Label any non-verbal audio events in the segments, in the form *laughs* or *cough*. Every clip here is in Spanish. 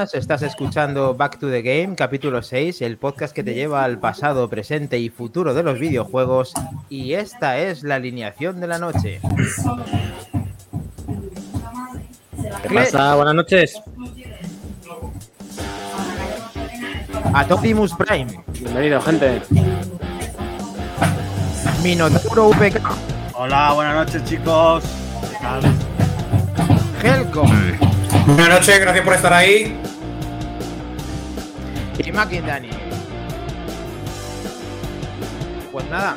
Buenas. Estás escuchando Back to the Game, capítulo 6, el podcast que te lleva al pasado, presente y futuro de los videojuegos. Y esta es la alineación de la noche. ¿Qué pasa? Buenas noches. Atopimus Prime. Bienvenido, gente. Minotauro VK. Hola, buenas noches, chicos. ¿Qué tal? Helcom. Buenas noches, gracias por estar ahí. Pues nada,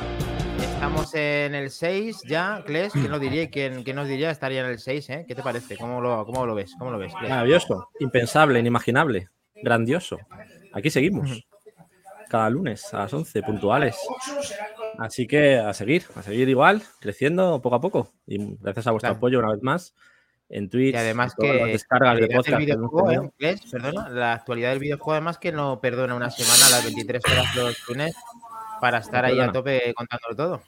estamos en el 6 ya, Kles. ¿Quién lo diría? ¿Quién, quién nos diría estaría en el 6? ¿eh? ¿Qué te parece? ¿Cómo lo, cómo lo ves? ¿Cómo lo ves? Kles? Maravilloso, impensable, inimaginable, grandioso. Aquí seguimos. Cada lunes a las 11, puntuales. Así que a seguir, a seguir igual, creciendo poco a poco. Y gracias a vuestro Claro. apoyo una vez más en Twitch. Y además que descargas de podcast. videojuego. ¿eh? Perdona, la actualidad del videojuego además que no perdona una semana a las 23 horas los lunes para estar ahí a tope contándolo todo.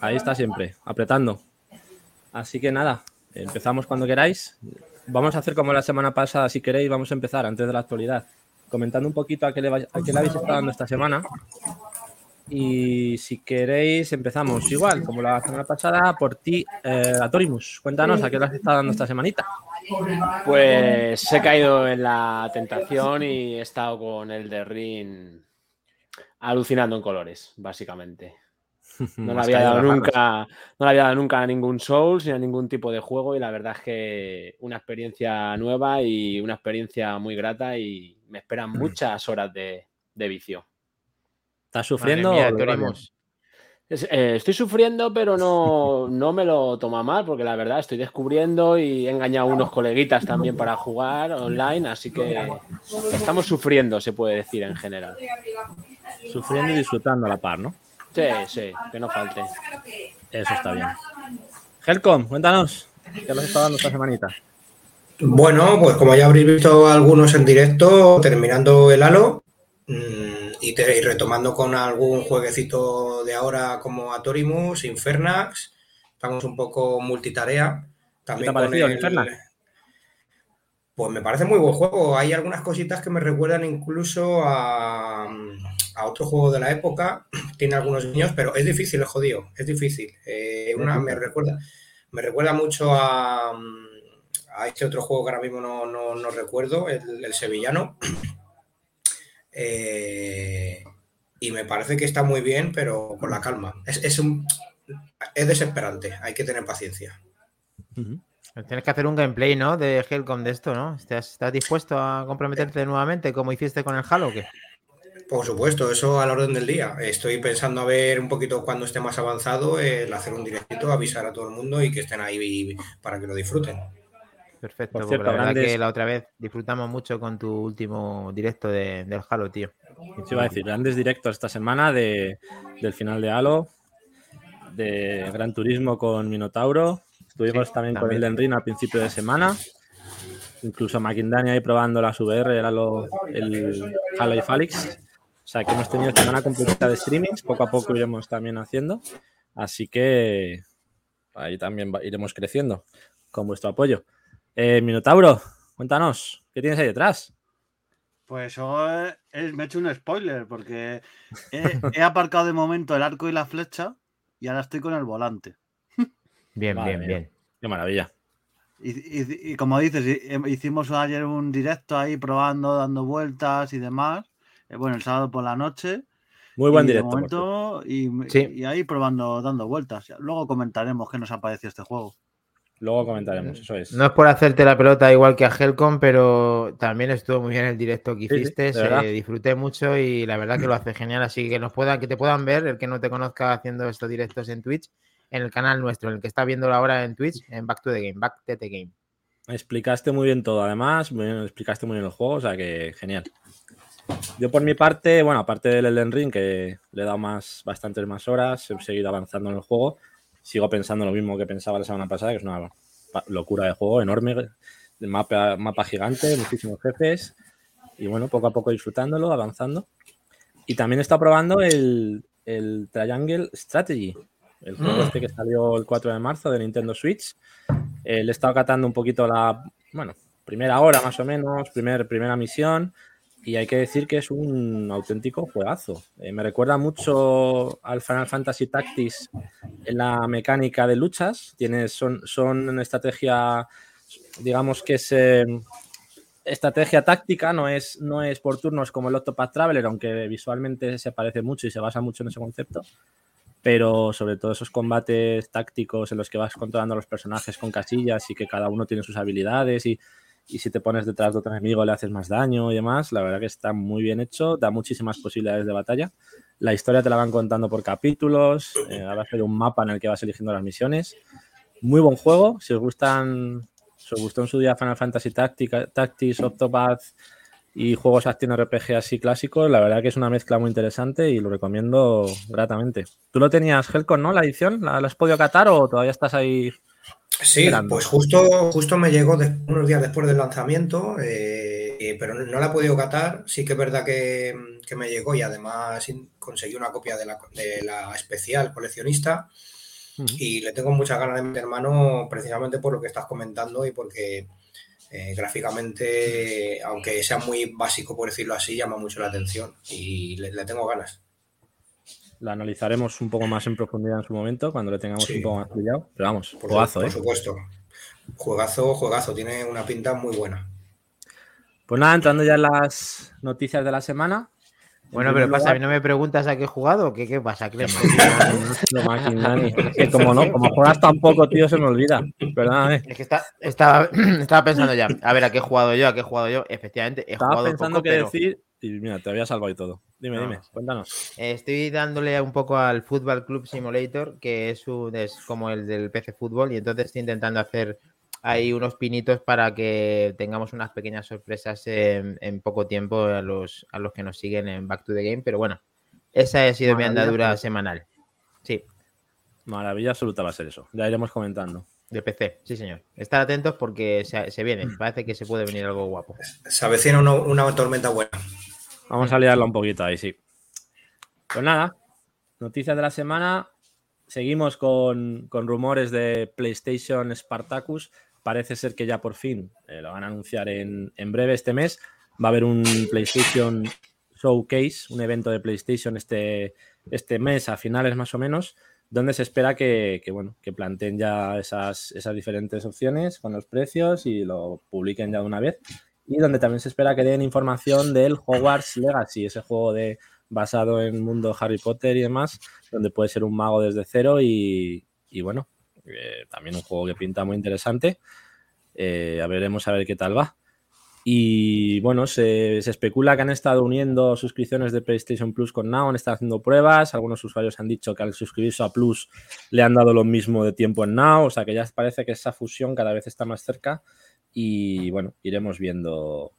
Ahí está siempre, apretando. Así que nada, empezamos cuando queráis. Vamos a hacer como la semana pasada, si queréis, vamos a empezar antes de la actualidad, comentando un poquito a qué le, vais- a qué le habéis estado dando esta semana. Y si queréis, empezamos igual, como la semana pasada, por ti, eh, Atorimus. Cuéntanos a qué le has estado dando esta semanita. Pues he caído en la tentación y he estado con el de Ring alucinando en colores, básicamente. *laughs* No le había dado nunca, no le había dado nunca a ningún Souls ni a ningún tipo de juego y la verdad es que una experiencia nueva y una experiencia muy grata y me esperan *clears throat* muchas horas de, de vicio. ¿Estás sufriendo? Madre mía, eh, estoy sufriendo, pero no, *laughs* no me lo toma mal, porque la verdad estoy descubriendo y he engañado a unos coleguitas también para jugar online, así que estamos sufriendo, se puede decir en general. Sufriendo y disfrutando a la par, ¿no? Sí, sí, que no falte. Eso está bien. Helcom, cuéntanos. ¿Qué has estado dando esta semanita? Bueno, pues como ya habréis visto algunos en directo, terminando el Halo y, te- y retomando con algún jueguecito de ahora como Atorimus, Infernax, estamos un poco multitarea. También te ha parecido el Infernax? Pues me parece muy buen juego. Hay algunas cositas que me recuerdan incluso a, a otro juego de la época. *clears throat* Tiene algunos niños, pero es difícil, es jodido. Es difícil. Eh, una, me recuerda, me recuerda mucho a, a este otro juego que ahora mismo no, no- no recuerdo, el, el sevillano. *clears throat* Eh, y me parece que está muy bien, pero con la calma. Es, es un, es desesperante, hay que tener paciencia. Tienes que hacer un gameplay, ¿no? De Helcom de esto, ¿no? ¿Estás, estás dispuesto a comprometerte nuevamente como hiciste con el Halo o qué? Por supuesto, eso a la orden del día. Estoy pensando a ver un poquito cuando esté más avanzado, el hacer un directito, avisar a todo el mundo y que estén ahí para que lo disfruten. Perfecto, Por porque cierto, la verdad grandes- que la otra vez disfrutamos mucho con tu último directo de- del Halo, tío. Te iba a decir, grandes directos esta semana de, del final de Halo, de Gran Turismo con Minotauro. Estuvimos Sí, también, con también. el Ring al principio de semana. Incluso Maquindani ahí probando las VR, el Halo, el Halo y Falix. O sea que hemos tenido semana completa de streamings, poco a poco iremos también haciendo. Así que ahí también iremos creciendo con vuestro apoyo. Eh, Minotauro, cuéntanos, ¿qué tienes ahí detrás? Pues eh, eh, me he hecho un spoiler porque he, he aparcado de momento el arco y la flecha y ahora estoy con el volante. Bien, bien, bien. Qué maravilla. Y, y- y como dices, em- hicimos ayer un directo ahí probando, dando vueltas y demás. Eh, bueno, el sábado por la noche. Muy buen y directo. por cierto. momento, y, Sí. y ahí probando, dando vueltas. Luego comentaremos qué nos ha parecido este juego. Luego comentaremos, eso es. No es por hacerte la pelota igual que a Helcom, pero también estuvo muy bien el directo que Sí, sí, hiciste. verdad. disfruté mucho y la verdad que lo hace genial. Así que nos puedan, que te puedan ver, el que no te conozca haciendo estos directos en Twitch, en el canal nuestro, en el que está viendo ahora en Twitch, en Back to the Game, Back to the Game. Explicaste muy bien todo, además, explicaste muy bien el juego, o sea que genial. Yo por mi parte, bueno, aparte del Elden Ring, que le he dado más, bastantes más horas, he seguido avanzando en el juego, sigo pensando lo mismo que pensaba la semana pasada, que es una locura de juego enorme, mapa, mapa gigante, muchísimos jefes, y bueno, poco a poco disfrutándolo, avanzando. Y también está probando el, el Triangle Strategy, el juego este que salió el 4 de marzo de Nintendo Switch. Eh, le he estado catando un poquito la, bueno, primera hora más o menos, primer, primera misión. Y hay que decir que es un auténtico juegazo. Eh, me recuerda mucho al Final Fantasy Tactics en la mecánica de luchas. Tienes, son, son una estrategia, digamos que es eh, estrategia táctica, no es, no es por turnos como el Octopath Traveler, aunque visualmente se parece mucho y se basa mucho en ese concepto. Pero sobre todo esos combates tácticos en los que vas controlando a los personajes con casillas y que cada uno tiene sus habilidades y y si te pones detrás de otro enemigo le haces más daño y demás. La verdad que está muy bien hecho, da muchísimas posibilidades de batalla. La historia te la van contando por capítulos, eh, a un mapa en el que vas eligiendo las misiones. Muy buen juego, si os gustan, si os gustó en su día Final Fantasy Tactics, Octopath y juegos acción RPG así clásicos, la verdad que es una mezcla muy interesante y lo recomiendo gratamente. ¿Tú lo tenías, Helcon, no? ¿La edición? ¿La, ¿La has podido catar o todavía estás ahí Sí, pues justo, justo me llegó unos días después del lanzamiento, eh, pero no, la he podido catar. Sí que es verdad que, me llegó y además conseguí una copia de la, especial coleccionista. Y le tengo muchas ganas de mi hermano precisamente por lo que estás comentando y porque eh, gráficamente, aunque sea muy básico por decirlo así, llama mucho la atención y le tengo ganas. La analizaremos un poco más en profundidad en su momento, cuando le tengamos un poco más pillado. Pero vamos, por juegazo, Por ¿eh? supuesto. Juegazo, juegazo. Tiene una pinta muy buena. Pues nada, entrando ya en las noticias de la semana. Bueno, pero pasa, no me preguntas a qué he jugado, ¿qué, qué pasa, Clem? *laughs* que como no, como juegas tan poco, tío, se me olvida. Perdóname. Es que está, estaba, *clears throat* estaba, pensando ya, a ver, a qué he jugado yo, a qué he jugado yo. Efectivamente, he estaba jugado pensando poco, qué pero... decir y mira, te había salvado y todo. Dime, dime, cuéntanos. Estoy dándole un poco al Football Club Simulator, que es, un, es como el del PC Fútbol, y entonces estoy intentando hacer ahí unos pinitos para que tengamos unas pequeñas sorpresas en, poco tiempo a los, a los que nos siguen en Back to the Game. Pero bueno, esa ha sido mi andadura semanal. Sí. Maravilla absoluta va a ser eso. Ya iremos comentando. De PC, sí, señor. Estar atentos porque se, viene. Parece que se puede venir algo guapo. Se avecina una tormenta buena. Vamos a liarla un poquito ahí, sí. Pues nada, noticias de la semana. Seguimos con, rumores de PlayStation Spartacus. Parece ser que ya por fin eh, lo van a anunciar en, breve este mes. Va a haber un PlayStation Showcase, un evento de PlayStation este, este mes, a finales más o menos, donde se espera que, bueno, que planteen ya esas, esas diferentes opciones con los precios y lo publiquen ya de una vez y donde también se espera que den información del Hogwarts Legacy, ese juego de basado en mundo Harry Potter y demás, donde puede ser un mago desde cero y, bueno, eh, también un juego que pinta muy interesante. Eh, veremos a ver qué tal va. Y bueno, se, especula que han estado uniendo suscripciones de PlayStation Plus con Now, han estado haciendo pruebas. Algunos usuarios han dicho que al suscribirse a Plus le han dado lo mismo de tiempo en Now, o sea que ya parece que esa fusión cada vez está más cerca y bueno, iremos viendo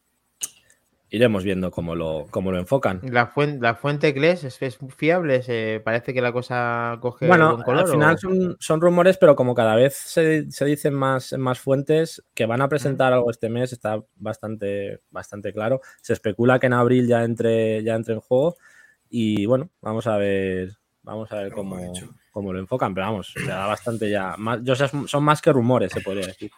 iremos viendo cómo lo, cómo lo enfocan. ¿La fuente, la fuente es, es fiable? ¿Se parece que la cosa coge bueno, color? Al final son, rumores, pero como cada vez se, dicen más, más fuentes que van a presentar algo este mes, está bastante, bastante claro. Se especula que en abril ya entre, ya entre en juego. Y bueno, vamos a ver, vamos a ver cómo, cómo lo enfocan. Pero vamos, se da bastante ya. Más, yo, son más que rumores, se podría decir.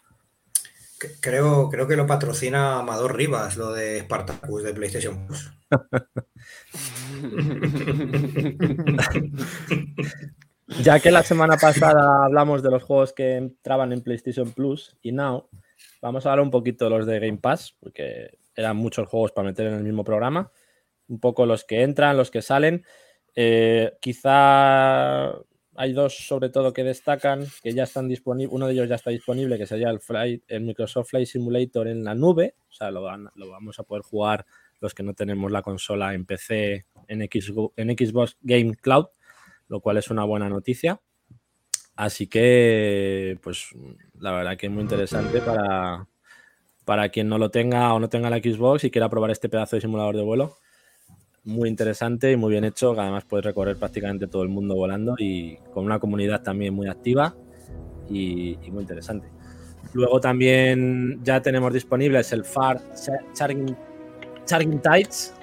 Creo, creo que lo patrocina Amador Rivas, lo de Spartacus de PlayStation Plus. *laughs* ya que la semana pasada hablamos de los juegos que entraban en PlayStation Plus y Now, vamos a hablar un poquito de los de Game Pass, porque eran muchos juegos para meter en el mismo programa. Un poco los que entran, los que salen. Eh, quizá hay dos sobre todo que destacan, que ya están disponibles, uno de ellos ya está disponible, que sería el, Flight, el Microsoft Flight Simulator en la nube, o sea, lo, vamos a poder jugar los que no tenemos la consola en PC, en, en Xbox Game Cloud, lo cual es una buena noticia. Así que, pues, la verdad que es muy interesante para, para quien no lo tenga o no tenga la Xbox y quiera probar este pedazo de simulador de vuelo muy interesante y muy bien hecho, que además puedes recorrer prácticamente todo el mundo volando y con una comunidad también muy activa y, muy interesante. Luego también ya tenemos disponibles el FAR Charging, Charging Tides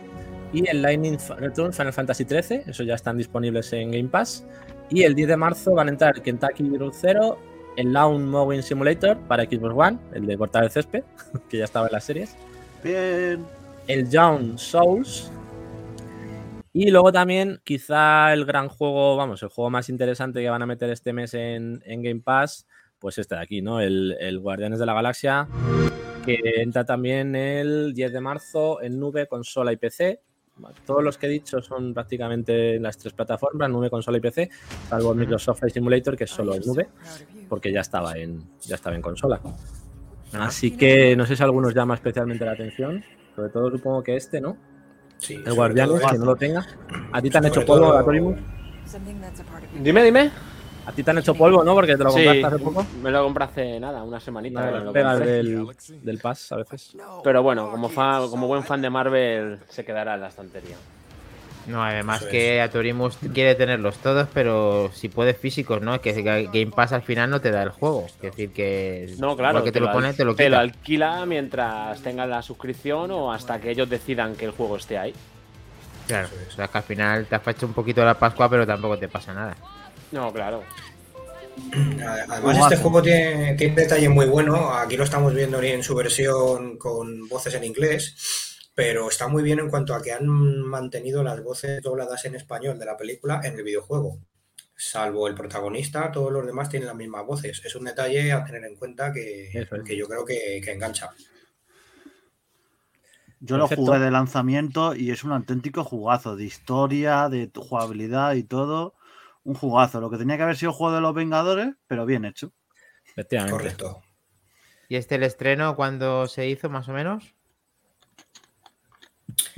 y el Lightning Return Final Fantasy XIII, eso ya están disponibles en Game Pass. Y el 10 de marzo van a entrar Kentucky Route Zero, el Lawn Mowing Simulator para Xbox One, el de cortar el césped, *laughs* que ya estaba en las series. Bien. El Young Souls. Y luego también, quizá el gran juego, vamos, el juego más interesante que van a meter este mes en, en Game Pass, pues este de aquí, ¿no? El, el Guardianes de la Galaxia, que entra también el 10 de marzo en nube, consola y PC. Todos los que he dicho son prácticamente las tres plataformas, nube, consola y PC, salvo Microsoft Flight Simulator, que es solo en nube, porque ya estaba en, ya estaba en consola. Así que no sé si algunos llama especialmente la atención, sobre todo supongo que este, ¿no? Sí, El Guardianes, que no lo tenga. ¿A ti te han hecho polvo, todo- Atorimus? Dime, dime. ¿A ti te han hecho polvo, no? Porque te lo Sí, compraste hace poco. me lo compré hace nada, una semanita. Las lo compré. del, del Pass a veces. Pero bueno, como, fan, como buen fan de Marvel, se quedará en la estantería. No, además Eso que Atorimus quiere tenerlos todos, pero si puedes físicos, ¿no? Que Game Pass al final no te da el juego. Es decir, que No, claro. que te lo pone, te lo te alquila mientras tengas la suscripción o hasta que ellos decidan que el juego esté ahí. Claro, o sea que al final te has hecho un poquito la Pascua, pero tampoco te pasa nada. No, claro. *clears throat* Además, este juego tiene, tiene un detalle muy bueno. Aquí lo estamos viendo en su versión con voces en inglés, pero está muy bien en cuanto a que han mantenido las voces dobladas en español de la película en el videojuego. Salvo el protagonista, todos los demás tienen las mismas voces. Es un detalle a tener en cuenta que, es. que yo creo que, que engancha. Yo lo jugué de lanzamiento y es un auténtico jugazo de historia, de jugabilidad y todo. Un jugazo. Lo que tenía que haber sido juego de los Vengadores, pero bien hecho. Correcto. ¿Y este el estreno cuándo se hizo, más o menos?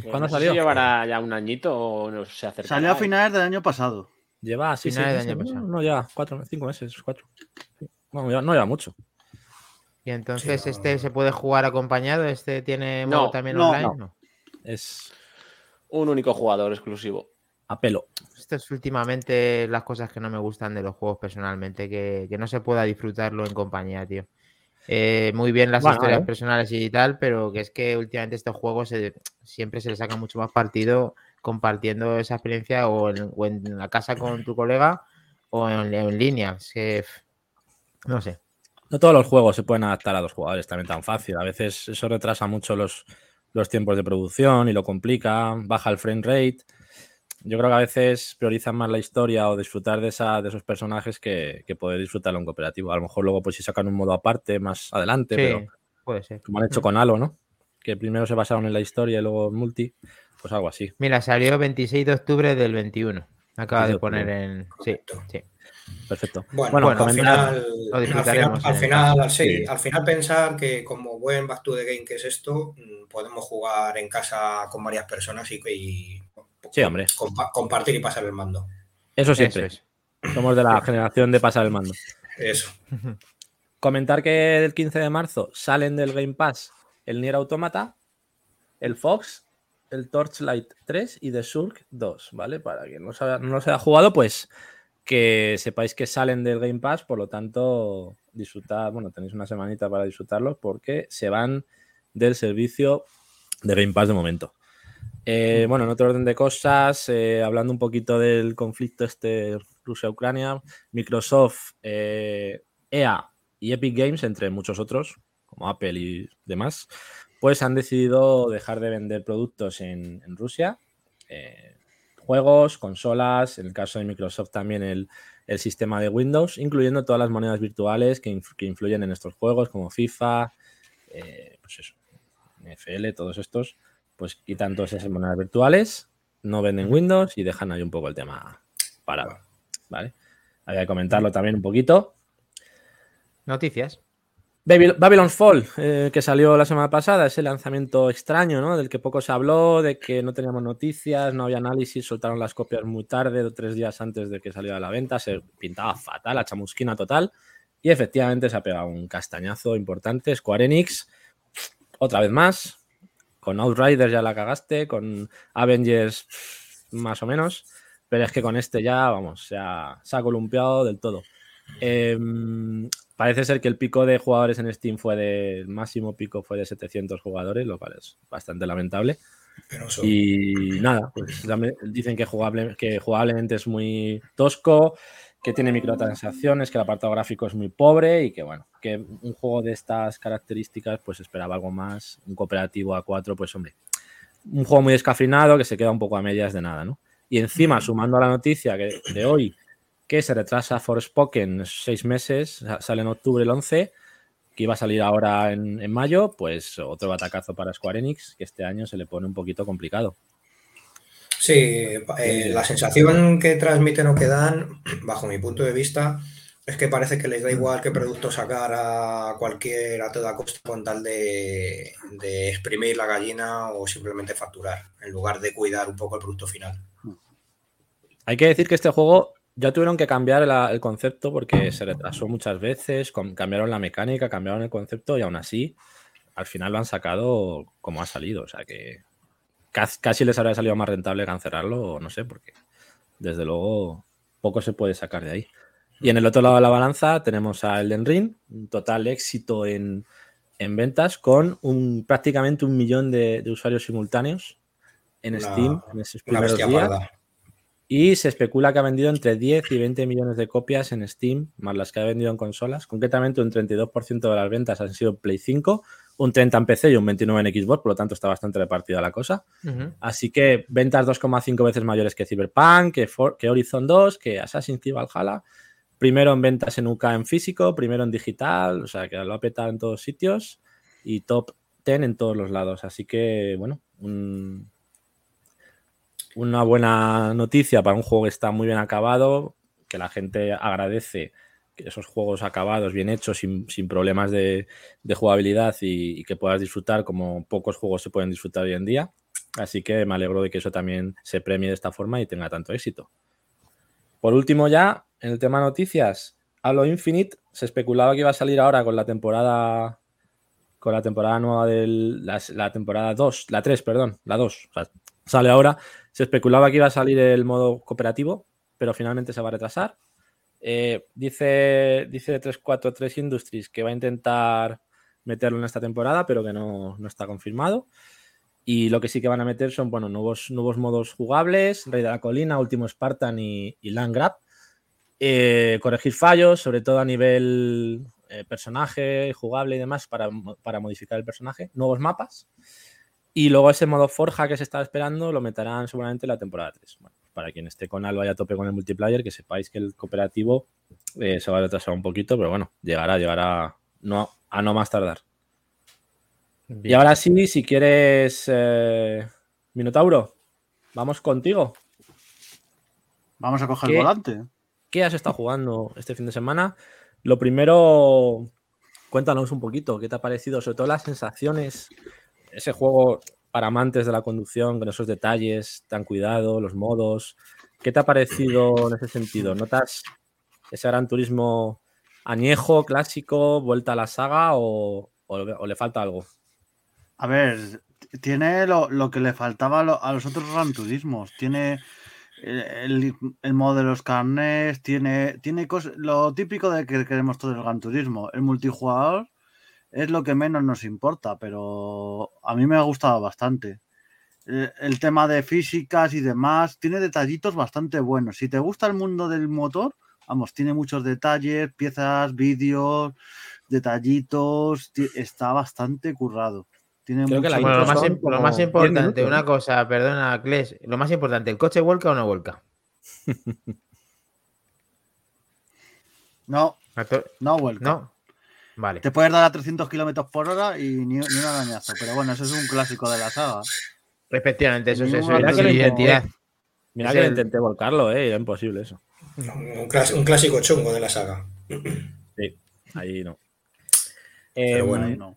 ¿Cuándo no sé salió? Si llevará ya un añito o no se acercará. Salió a finales del año pasado. Lleva así Finales seis del meses, año ¿no? pasado. No, ya cuatro, cinco meses, cuatro. No, ya- no lleva mucho. Y entonces Sí, no. este se puede jugar acompañado, este tiene No, modo también no, online. no. Es Un único jugador exclusivo. a pelo. Esto es últimamente las cosas que no me gustan de los juegos personalmente, que, que no se pueda disfrutarlo en compañía, tío. Eh, muy bien las Bueno, historias eh. personales y tal, pero que es que últimamente estos juegos se- siempre se le saca mucho más partido compartiendo esa experiencia o en, o en la casa con tu colega o en, en línea. Es que, pff, no sé. No todos los juegos se pueden adaptar a dos jugadores también tan fácil. A veces eso retrasa mucho los, los tiempos de producción y lo complica, baja el frame rate. Yo creo que a veces priorizan más la historia o disfrutar de, esa, de esos personajes que, que poder disfrutarlo en cooperativo. A lo mejor luego pues si sacan un modo aparte más adelante, Sí, pero puede ser. como han hecho con Halo, ¿no? Que primero se basaron en la historia y luego en multi, pues algo así. Mira, salió 26 de octubre del 21. Acaba 26 de poner en. Sí, sí. Perfecto. Bueno, Bueno, al, final, lo al final, al final, sí, Sí. al final pensar que como buen Back to the Game que es esto, mm, podemos jugar en casa con varias personas y, y Sí, hombre. compa- compartir y pasar el mando. Eso Eso siempre. es. Somos de la generación de pasar el mando. Eso. Comentar que el 15 de marzo salen del Game Pass el Nier Automata, el Fox, el Torchlight 3 y The Surk 2, ¿vale? Para quien no, sabe- no los haya jugado, pues que sepáis que salen del Game Pass, por lo tanto, disfrutad, bueno, tenéis una semanita para disfrutarlos porque se van del servicio de Game Pass de momento. Eh, bueno, en otro orden de cosas, eh, hablando un poquito del conflicto este Rusia-Ucrania, Microsoft, eh, EA y Epic Games, entre muchos otros, como Apple y demás, pues han decidido dejar de vender productos en, en Rusia, juegos, consolas, en el caso de Microsoft también el, el sistema de Windows, incluyendo todas las monedas virtuales que, que influyen en estos juegos, como FIFA, pues eso, NFL, todos estos, pues quitan todas esas monedas virtuales, no venden Windows y dejan ahí un poco el tema parado, ¿vale? Había que comentarlo también un poquito. Noticias. Babyl- Babylon's Fall, eh, que salió la semana pasada, ese lanzamiento extraño, ¿no? Del que poco se habló, de que no teníamos noticias, no había análisis, soltaron las copias muy tarde, o tres días antes de que saliera a la venta, se pintaba fatal, la chamusquina total, y efectivamente se ha pegado un castañazo importante. Square Enix, otra vez más, con Outriders ya la cagaste, con Avengers más o menos, pero es que con este ya, vamos, se ha, se ha columpiado del todo. Em, parece ser que el pico de jugadores en Steam fue de, el máximo pico fue de 700 jugadores, lo cual es bastante lamentable. Penoso. Y nada, pues dicen que, jugable, que jugablemente es muy tosco, que tiene microtransacciones, que el apartado gráfico es muy pobre y que bueno, que un juego de estas características pues esperaba algo más, un cooperativo a 4 pues hombre, un juego muy descafeinado que se queda un poco a medias de nada, ¿no? Y encima, sumando a la noticia que, de hoy, que se retrasa Forspoken seis meses, sa- sale en octubre el 11, que iba a salir ahora en, en mayo, pues otro batacazo para Square Enix, que este año se le pone un poquito complicado. Sí, eh, la sensación que transmiten o que dan, bajo mi punto de vista, es que parece que les da igual qué producto sacar a cualquier, a toda costa con tal de, de exprimir la gallina o simplemente facturar, en lugar de cuidar un poco el producto final. Hay que decir que este juego ya tuvieron que cambiar la- el concepto porque se retrasó muchas veces, cambiaron la mecánica, cambiaron el concepto y aún así al final lo han sacado como ha salido. O sea que casi, les habría salido más rentable cancelarlo, o no sé, porque desde luego poco se puede sacar de ahí. Y en el otro lado de la balanza tenemos a Elden Ring, un total éxito en, en ventas con un, prácticamente un millón de, de usuarios simultáneos en Una- Steam en esos primeros días. parda. Y se especula que ha vendido entre 10 y 20 millones de copias en Steam, más las que ha vendido en consolas. Concretamente, un 32% de las ventas han sido Play 5, un 30% en PC y un 29% en Xbox, por lo tanto está bastante repartida la cosa. Así que ventas 2,5 veces mayores que Cyberpunk, que, For- que Horizon 2, que Assassin's Creed Valhalla. Primero en ventas en UK en físico, primero en digital, o sea que lo ha petado en todos sitios y top 10 en todos los lados. Así que, bueno, un- una buena noticia para un juego que está muy bien acabado, que la gente agradece esos juegos acabados, bien hechos, sin, sin problemas de, de jugabilidad y, que puedas disfrutar como pocos juegos se pueden disfrutar hoy en día. Así que me alegro de que eso también se premie de esta forma y tenga tanto éxito. Por último ya, en el tema noticias, Halo Infinite se especulaba que iba a salir ahora con la temporada con la temporada nueva del la, temporada 2, la 3, perdón, la 2, o sea, sale ahora. Se especulaba que iba a salir el modo cooperativo, pero finalmente se va a retrasar. Eh, dice, dice 343 Industries que va a intentar meterlo en esta temporada, pero que no, no está confirmado. Y lo que sí que van a meter son bueno, nuevos, nuevos modos jugables, Rey de la Colina, Último Spartan y, y Land Grab. Eh, corregir fallos, sobre todo a nivel eh, personaje, jugable y demás, para, para modificar el personaje. Nuevos mapas. Y luego ese modo forja que se estaba esperando lo meterán seguramente en la temporada 3. Bueno, para quien esté con Alba y a tope con el multiplayer, que sepáis que el cooperativo eh, se va a retrasar un poquito, pero bueno, llegará, llegará no, a no más tardar. Y ahora sí, si quieres, eh, Minotauro, vamos contigo. Vamos a coger el volante. ¿Qué has estado jugando este fin de semana? Lo primero, cuéntanos un poquito, ¿qué te ha parecido? Sobre todo las sensaciones, ese juego para amantes de la conducción, con esos detalles tan cuidado, los modos. ¿Qué te ha parecido en ese sentido? ¿Notas ese gran turismo añejo, clásico, vuelta a la saga o, le falta algo? A ver, tiene lo, que le faltaba a, lo- a los otros Gran Turismos. Tiene el, modo de los carnets, tiene, tiene cos- lo típico de que queremos todo el Gran Turismo. El multijugador es lo que menos nos importa, pero a mí me ha gustado bastante. El, el tema de físicas y demás tiene detallitos bastante buenos. Si te gusta el mundo del motor, vamos, tiene muchos detalles, piezas, vídeos, detallitos, está bastante currado. Tiene Creo que la mucho- Bueno, lo más, son im- lo como más 10 importante, una cosa, perdona, Kles, lo más importante, ¿el coche vuelca o no vuelca? *laughs* No, ¿A to- no vuelca. No. Vale. Te puedes dar a 300 kilómetros por hora y ni, ni un arañazo. Pero bueno, eso es un clásico de la saga. Efectivamente, eso es eso. es identidad. Mira Es que el- intenté volcarlo, ¿eh? Era imposible eso. Un, clas- un clásico chungo de la saga. Sí, ahí no. Pero Em, bueno. Ahí no.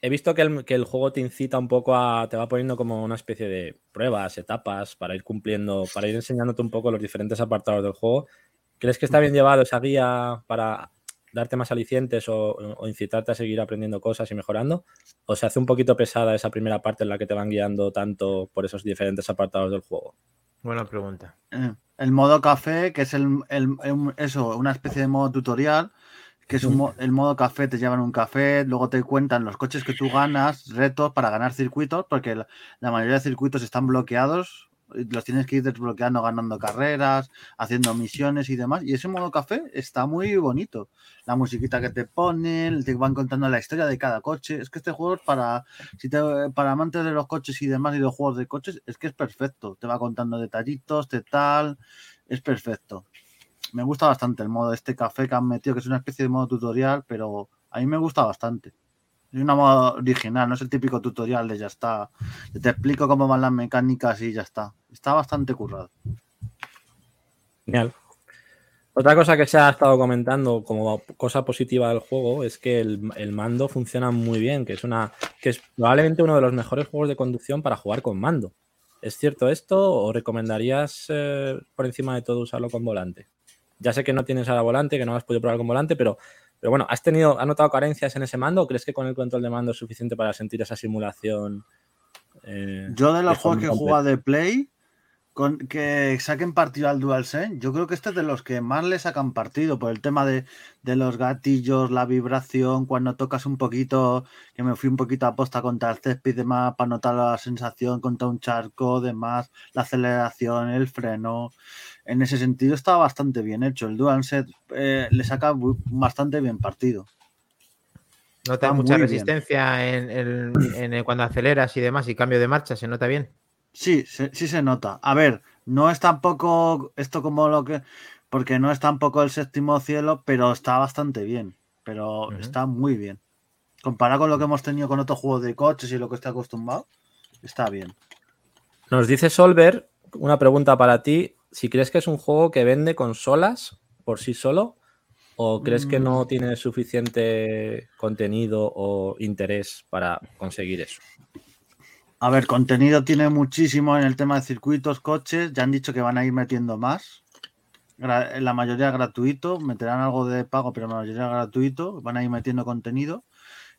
He visto que el, que el juego te incita un poco a. te va poniendo como una especie de pruebas, etapas, para ir cumpliendo, para ir enseñándote un poco los diferentes apartados del juego. ¿Crees que está bien llevado esa guía para darte más alicientes o, o incitarte a seguir aprendiendo cosas y mejorando? ¿O se hace un poquito pesada esa primera parte en la que te van guiando tanto por esos diferentes apartados del juego? Buena pregunta. Eh, El modo café, que es el, el- el- eso, una especie de modo tutorial, que es un el modo café, te llevan un café, luego te cuentan los coches que tú ganas, retos para ganar circuitos, porque la, la mayoría de circuitos están bloqueados, los tienes que ir desbloqueando ganando carreras, haciendo misiones y demás. Y ese modo café está muy bonito. La musiquita que te ponen, te van contando la historia de cada coche. Es que este juego es para, si te, para amantes de los coches y demás y de los juegos de coches, es que es perfecto. Te va contando detallitos, de tal, es perfecto me gusta bastante el modo este café que han metido, que es una especie de modo tutorial, pero a mí me gusta bastante. Es una modo original, no es el típico tutorial de ya está. Te explico cómo van las mecánicas y ya está. Está bastante currado. Genial. Otra cosa que se ha estado comentando como cosa positiva del juego es que el, el mando funciona muy bien, que es una que es probablemente uno de los mejores juegos de conducción para jugar con mando. ¿Es cierto esto o recomendarías eh, por encima de todo usarlo con volante? Ya sé que no tienes ahora volante, que no has podido probar con volante, pero, pero bueno, ¿has tenido, has notado carencias en ese mando o crees que con el control de mando es suficiente para sentir esa simulación? eh, Yo de los juegos que he jugado de Play, con que saquen partido al DualSense, yo creo que este es de los que más le sacan partido por el tema de, de los gatillos, la vibración, cuando tocas un poquito, que me fui un poquito a posta contra el césped y demás, para notar la sensación contra un charco, demás, la aceleración, el freno. En ese sentido está bastante bien hecho. El DualSense eh, le saca bastante bien partido. ¿Notas Está mucha resistencia en, el- en el- cuando aceleras y demás y cambio de marcha? ¿Se nota bien? Sí, se- sí se nota. A ver, no es tampoco esto como lo que. Porque no es tampoco el séptimo cielo, pero está bastante bien. Pero está muy bien. Comparado con lo que hemos tenido con otros juegos de coches y lo que estoy acostumbrado, está bien. Nos dice Solver, una pregunta para ti, si crees que es un juego que vende consolas por sí solo o crees que no Mm. tiene suficiente contenido o interés para conseguir eso. A ver, contenido tiene muchísimo en el tema de circuitos, coches. Ya han dicho que van a ir metiendo más. La mayoría gratuito. Meterán algo de pago, pero la mayoría gratuito. Van a ir metiendo contenido.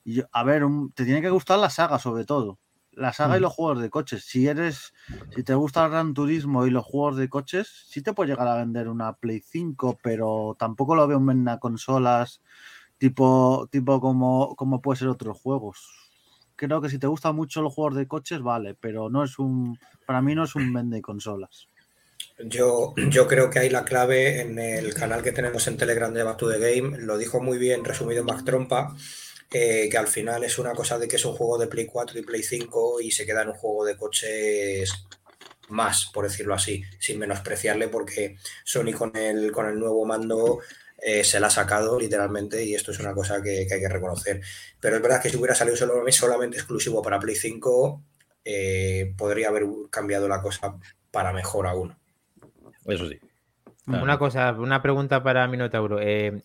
Y a ver, un- te tiene que gustar la saga, sobre todo. La saga y Mm. los juegos de coches. Si eres, si te gusta el Gran Turismo y los juegos de coches, sí te puede llegar a vender una Play 5, pero tampoco lo veo en una consolas tipo, tipo como, como puede ser otros juegos creo que si te gustan mucho los juegos de coches, vale, pero no es un, para mí no es un vende consolas. Yo, yo creo que hay la clave en el canal que tenemos en Telegram de Back to the Game. Lo dijo muy bien resumido Mac Trompa, eh, que al final es una cosa de que es un juego de Play 4 y Play 5 y se queda en un juego de coches más, por decirlo así, sin menospreciarle, porque Sony con el, con el nuevo mando eh, se la ha sacado literalmente y esto es una cosa que, hay que reconocer. Pero es verdad que si hubiera salido solo- solamente exclusivo para Play 5, eh, podría haber cambiado la cosa para mejor aún. Eso sí. Claro. Una cosa, una pregunta para Minotauro. Eh,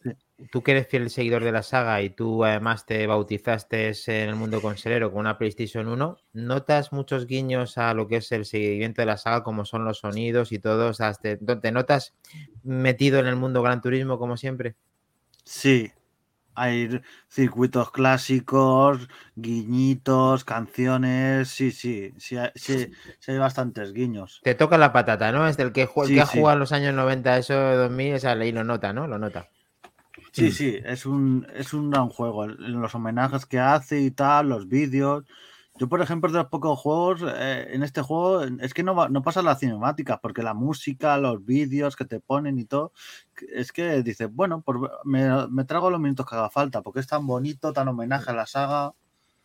tú que eres fiel seguidor de la saga y tú además te bautizaste en el mundo conselero con una PlayStation 1, ¿notas muchos guiños a lo que es el seguimiento de la saga, como son los sonidos y todo? O sea, ¿te, te notas metido en el mundo Gran Turismo como siempre? Sí, hay circuitos clásicos, guiñitos, canciones, sí, sí, sí, hay- sí, sí hay bastantes guiños. Te toca la patata, ¿no? Es del que, Sí, que ha jugado en los años 90, eso de 2000, esa ley lo nota, ¿no? Lo nota. Sí, sí, es un, es un gran juego. el- Los homenajes que hace y tal, los vídeos. Yo, por ejemplo, de los pocos juegos, eh, en este juego, es que no, va- no pasa las cinemáticas, porque la música, los vídeos que te ponen y todo, es que dices, bueno, pues me, me trago los minutos que haga falta, porque es tan bonito, tan homenaje a la saga.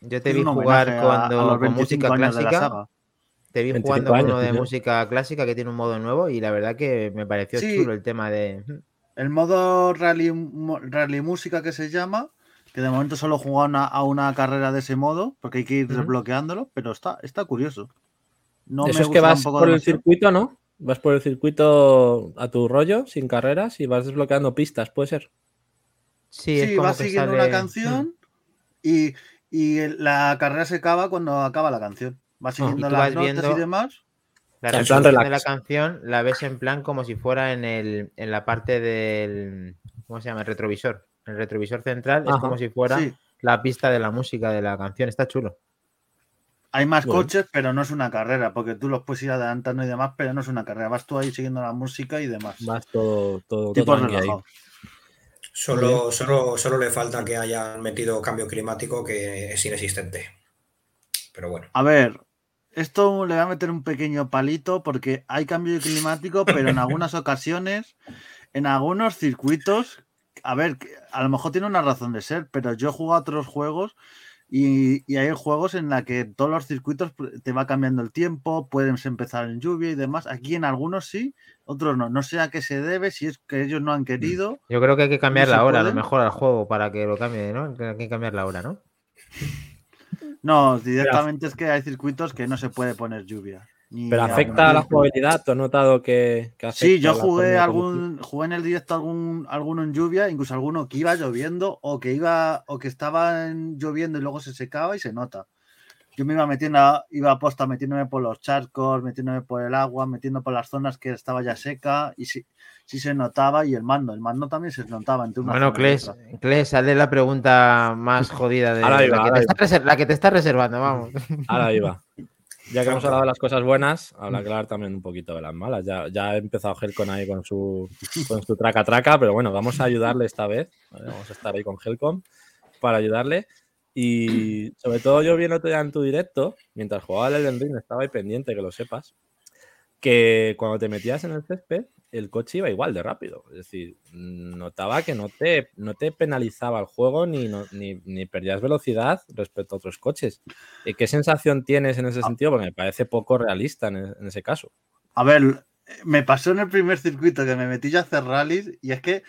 Yo te es vi jugar homenaje a- a cuando los con 25 música años de la clásica. saga. Te vi 25 jugando con uno de música clásica que tiene un modo nuevo y la verdad que me pareció Sí. chulo el tema de. El modo rally, rally música que se llama, que de momento solo he jugado una- a una carrera de ese modo, porque hay que ir desbloqueándolo, pero está, está curioso. No Eso me es que vas por el circuito, ¿no? Vas por el circuito a tu rollo, sin carreras, y vas desbloqueando pistas, ¿puede ser? Sí, es Sí, como vas que siguiendo sale- una canción y, y la carrera se acaba cuando acaba la canción. Vas Ah, siguiendo las vas notas viendo- y demás. La resolución de la canción la ves en plan como si fuera en, el, en la parte del. ¿Cómo se llama? El retrovisor. El retrovisor central es como si fuera Sí, la pista de la música de la canción. Está chulo. hay más Bueno. coches, pero no es una carrera, porque tú los puedes ir adelantando y demás, pero no es una carrera. Vas tú ahí siguiendo la música y demás. Vas todo, todo, Tipo todo ahí. Solo, solo, solo le falta que hayan metido cambio climático que es inexistente. Pero bueno. A ver, esto le voy a meter un pequeño palito porque hay cambio climático, pero en *laughs* algunas ocasiones, en algunos circuitos, a ver, a lo mejor tiene una razón de ser, pero yo he jugado a otros juegos y, hay juegos en la que todos los circuitos te va cambiando el tiempo, puedes empezar en lluvia y demás. Aquí en algunos sí, otros no. No sé a qué se debe, si es que ellos no han querido. Yo creo que hay que cambiar la hora, a lo mejor al juego para que lo cambie, ¿no? Hay que cambiar la hora, ¿no? No, directamente es que hay circuitos que no se puede poner lluvia. Pero afecta a la jugabilidad, ¿tú has notado que, Sí, yo jugué algún, jugué en el directo algún, alguno en lluvia, incluso alguno que iba lloviendo o que iba, o que estaba lloviendo y luego se secaba y se nota. Yo me iba metiendo, iba a posta metiéndome por los charcos, metiéndome por el agua, metiendo por las zonas que estaba ya seca y sí, sí se notaba y el mando, el mando también se notaba. Entre bueno, Kles, Kles, hazle la pregunta más jodida de *laughs* la, que la, que te está reservando, vamos. Ahora iba. *laughs* Ya que hemos hablado de las cosas buenas, habla que hablar también un poquito de las malas. Ya, ya ha empezado Helcon ahí con su, con su traca traca, pero bueno, vamos a ayudarle esta vez. Vamos a estar ahí con Helcom para ayudarle. Y sobre todo yo vi el otro día en tu directo, mientras jugaba el Elden Ring, estaba ahí pendiente, que lo sepas, que cuando te metías en el césped, el coche iba igual de rápido. Es decir, notaba que no te, no te penalizaba el juego ni, ni, perdías velocidad respecto a otros coches. ¿Qué sensación tienes en ese ah. sentido? Porque me parece poco realista en, ese caso. A ver, me pasó en el primer circuito que me metí ya a hacer rallies y es que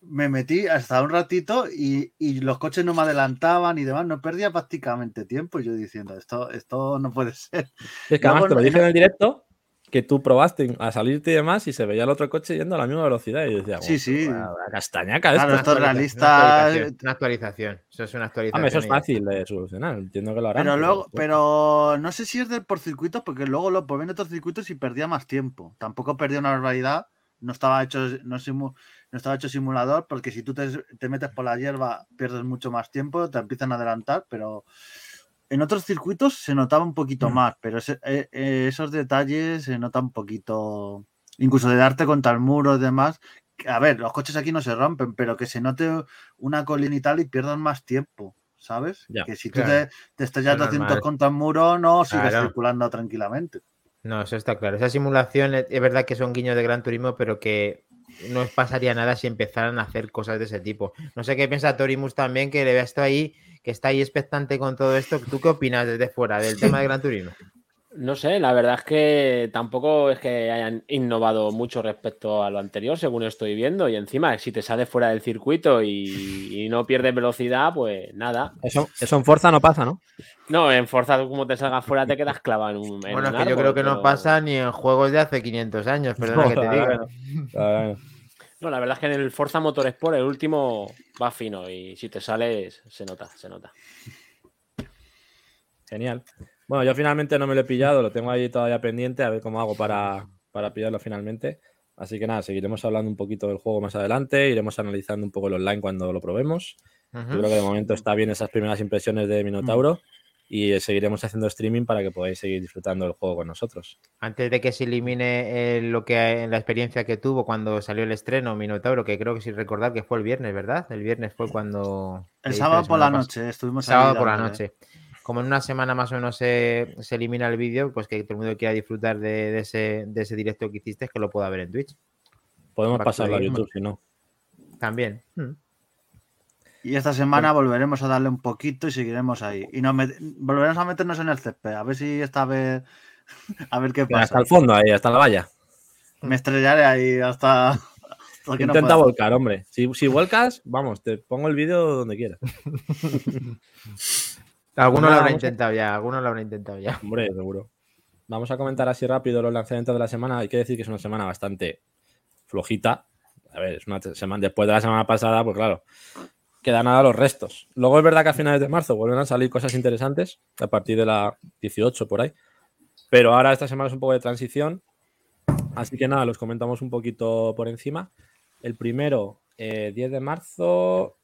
me metí hasta un ratito y, los coches no me adelantaban y demás, no perdía prácticamente tiempo. Y yo diciendo, esto, esto no puede ser. Es que además te lo dije en el directo que tú probaste a salirte y demás y se veía el otro coche yendo a la misma velocidad y decía, sí, sí. castañaca claro, esto. es realista. Una actualización, Eso es una actualización. eso es fácil de solucionar. Entiendo que lo harán. Pero, luego, pero no sé si es de por circuitos, porque luego lo probé en otros circuitos y perdía más tiempo. Tampoco perdía una barbaridad. No estaba hecho, no, no estaba hecho simulador, porque si tú te, te metes por la hierba, pierdes mucho más tiempo, te empiezan a adelantar, pero en otros circuitos se notaba un poquito mm. más, pero eh, eh, esos detalles se notan un poquito, incluso de darte contra el muro y demás. A ver, los coches aquí no se rompen, pero que se note una colina y tal y pierdan más tiempo, ¿sabes? que si tú te, te estrellas 200 contra el muro, no sigues circulando tranquilamente. No, eso está claro. Esa simulación es verdad que son guiños de Gran Turismo, pero que no pasaría nada si empezaran a hacer cosas de ese tipo. No sé qué piensa Torimus también, que le ve esto ahí que está ahí expectante con todo esto. ¿Tú qué opinas desde fuera del tema de Gran Turismo? No sé, la verdad es que tampoco es que hayan innovado mucho respecto a lo anterior, según estoy viendo. Y encima, si te sales fuera del circuito y, no pierdes velocidad, pues nada. Eso, eso, en Forza no pasa, ¿no? No, en Forza, como te salgas fuera, te quedas clavado en un. bueno, es que yo creo que no pasa ni en juegos de hace 500 años, perdona que te diga. No, la verdad es que en el Forza Motorsport el último va fino y si te sales se nota, se nota. Genial. Bueno, yo finalmente no me lo he pillado, lo tengo ahí todavía pendiente, a ver cómo hago para, pillarlo finalmente. Así que nada, seguiremos hablando un poquito del juego más adelante, iremos analizando un poco el online cuando lo probemos. Yo creo que de momento está bien esas primeras impresiones de Minotauro y seguiremos haciendo streaming para que podáis seguir disfrutando del juego con nosotros. Antes de que se elimine eh, lo que la experiencia que tuvo cuando salió el estreno Minotauro, que creo que sí recordar que fue el viernes, ¿verdad? El viernes fue cuando el sábado por la noche estuvimos sábado por la noche. Como en una semana más o menos se, elimina el vídeo, pues que todo el mundo quiera disfrutar de, ese, directo que hiciste, que lo pueda ver en Twitch. Podemos pasarlo a YouTube si no. También. Mm. Y esta semana volveremos a darle un poquito y seguiremos ahí. Y nos volveremos a meternos en el CP, a ver si esta vez. *laughs* A ver qué pasa. Hasta el fondo, ahí, hasta la valla. Me estrellaré ahí hasta. Intenta volcar, hombre. Si, si vuelcas, vamos, te pongo el vídeo donde quieras. *laughs* alguno lo habrá intentado ya, alguno lo habrá intentado ya. *laughs* Hombre, seguro. Vamos a comentar así rápido los lanzamientos de la semana. Hay que decir que es una semana bastante flojita. A ver, es una semana después de la semana pasada, pues claro, queda nada los restos. Luego es verdad que a finales de marzo vuelven a salir cosas interesantes, a partir de la 18 por ahí. Pero ahora esta semana es un poco de transición. Así que nada, los comentamos un poquito por encima. El primero, 10 eh, de marzo,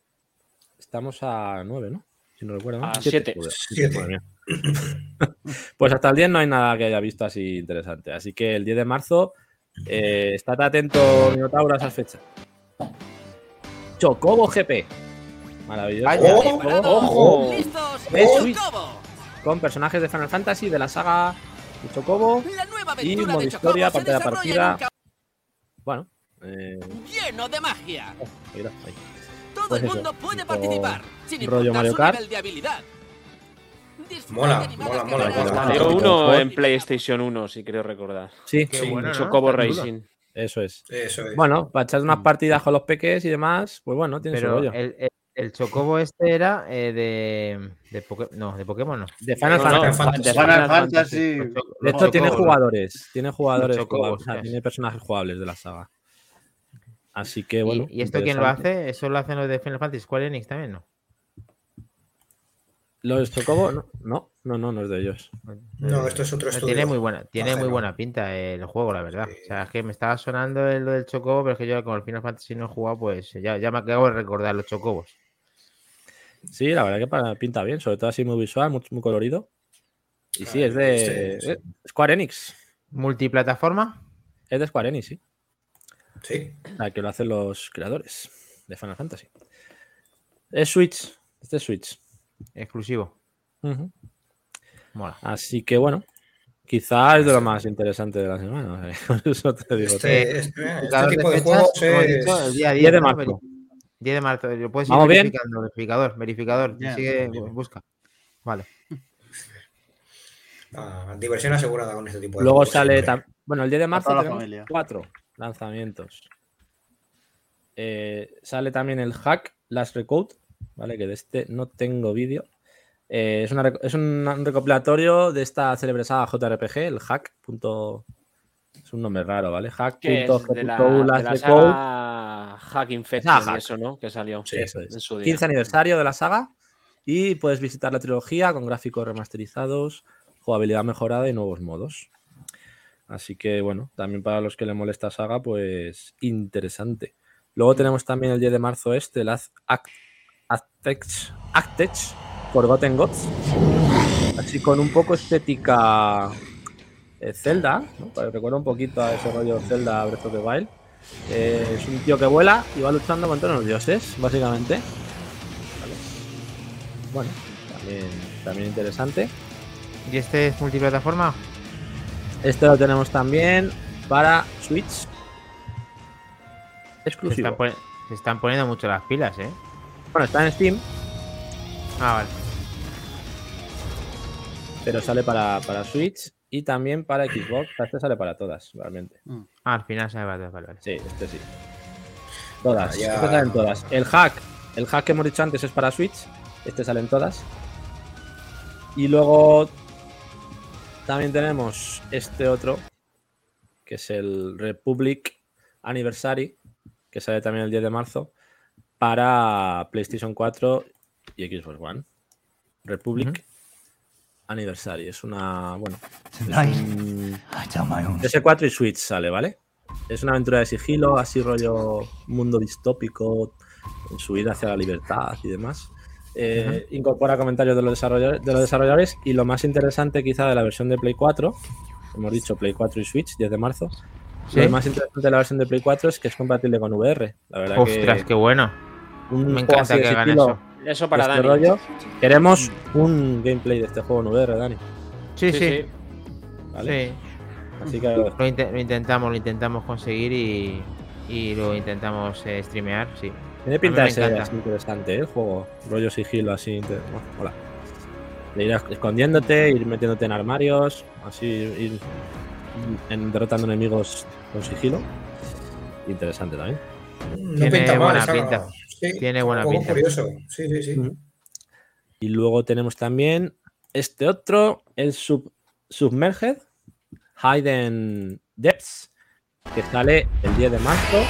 estamos a 9, ¿no? Si no recuerdo. A 7. *laughs* Pues hasta el 10 no hay nada que haya visto así interesante. Así que el 10 de marzo, eh, estate atento, Minotauro, a esas fechas. Chocobo GP. Maravilloso. ¡Ojo! Switch. con personajes de Final Fantasy de la saga de Chocobo. La nueva Y modo de historia, partida. un ca- Bueno, eh, lleno de magia. mira, ahí. Todo Pues el eso, mundo puede tipo participar, sin rollo importar Mario su Kart. nivel de habilidad. Mola, mola, mola, mola. Salió Chocobo. uno en PlayStation 1, si creo recordar. Sí, Qué Sí, bueno, ¿no? Chocobo chulo. Racing. eso es. Eso es. Bueno, para echar unas partidas con los peques y demás, pues bueno, tiene su Pero rollo. el, el, el chocobo este era eh, de, de Poké- No, de Pokémon no. De Final No, Fantasy. no, de Final Fantasy. Hecho, tiene jugadores. Tiene jugadores. chocobos, o sea, tiene personajes jugables de la saga. Así que bueno. ¿Y, y esto quién lo hace? ¿Eso lo hacen los de Final Fantasy? ¿Square Enix también? No. ¿Los Chocobo? No, no, no, no, no es de ellos. No, esto es otro estudio. tiene muy buena, tiene muy ajeno. buena pinta el juego, la verdad. Sí. O sea, es que me estaba sonando el- lo del chocobo, pero es que yo con el Final Fantasy no he jugado, pues ya, ya me acabo de recordar los chocobos. Sí, la verdad que para- pinta bien, sobre todo así muy visual, muy, muy colorido. Y sí, Ah, es de este, sí. eh, Square Enix. ¿Multiplataforma? Es de Square Enix, sí. Sí. La que lo hacen los creadores de Final Fantasy. Es Switch. Este es Switch. Exclusivo. Ujú. Mola. Así que bueno, quizás es de lo más interesante de la semana. *laughs* Por eso te digo. Este, este- este tipo de juegos es. dicho, el día 10, 10 de marzo. Veri- 10 de marzo. Lo puedes ir ¿Vamos bien? Verificador, verificador. Bien, Sigue, bien. busca. Vale. ah, diversión asegurada con este tipo de Luego juegos sale. siempre. tam- Bueno, el 10 de marzo tenemos cuatro lanzamientos. Eh, sale también el Hack Last Recode, ¿vale? Que de este no tengo vídeo. Eh, es, una es un, un recopilatorio de esta célebre saga JRPG, el Hack. punto- Es un nombre raro, ¿vale? Hack. Que es punto la, punto U de Last la saga Hack Infection Ah, Hack. eso, ¿no? Que salió Sí, Eso es. en su día. 15 aniversario de la saga y puedes visitar la trilogía con gráficos remasterizados, jugabilidad mejorada y nuevos modos. Así que bueno, también para los que le molesta saga, pues interesante. Luego tenemos también el 10 de marzo este, el Az- Act- Actech Actech Forgotten Gods. Así con un poco estética eh, Zelda, ¿no? Recuerda un poquito a ese rollo Zelda Breath of the Wild. Eh, es un tío que vuela y va luchando contra los dioses, básicamente. Vale. Bueno, también interesante. ¿Y este es multiplataforma? Este lo tenemos también para Switch. Se Exclusivo. están, se están poniendo mucho las pilas, ¿eh? Bueno, está en Steam, Ah, vale. pero sale para, para Switch y también para Xbox. Este sale para todas, realmente. Ah, al final va. Vale, vale. Sí, este sí. Todas. Ah. Este salen todas. El hack, el hack que hemos dicho antes es para Switch. Este salen todas. Y luego también tenemos este otro, que es el Republic Anniversary, que sale también el 10 de marzo, para PlayStation 4 y Xbox One. Republic. Anniversary. Es una. Bueno. es Tonight, un- I tell my own PS4 y Switch sale, ¿vale? Es una aventura de sigilo, así rollo mundo distópico, su vida hacia la libertad y demás. Eh, Incorpora comentarios de los, desarrolladores, de los desarrolladores y lo más interesante quizá de la versión de Play 4, hemos dicho Play 4 y Switch, 10 de marzo, Sí. lo más interesante de la versión de Play 4 es que es compatible con VR. La verdad Ostras, que qué bueno. un Me juego encanta que hagan eso. Eso para este Dani. rollo, queremos un gameplay de este juego en VR, Dani. Sí, Sí, sí. sí. ¿vale? sí. Así que Lo, inte- lo intentamos, lo intentamos conseguir y, y lo intentamos eh, streamear, sí. Tiene pinta de ser así interesante, ¿eh? el juego. Rollo sigilo así. bueno, hola. De ir escondiéndote, ir metiéndote en armarios, así ir en- derrotando enemigos con sigilo. Interesante también. No Tiene pinta buena pinta. sí, Tiene buena pinta. curioso. Sí, sí, sí. Y luego tenemos también este otro, el Sub Submerged Hidden Depths, que sale el 10 de marzo.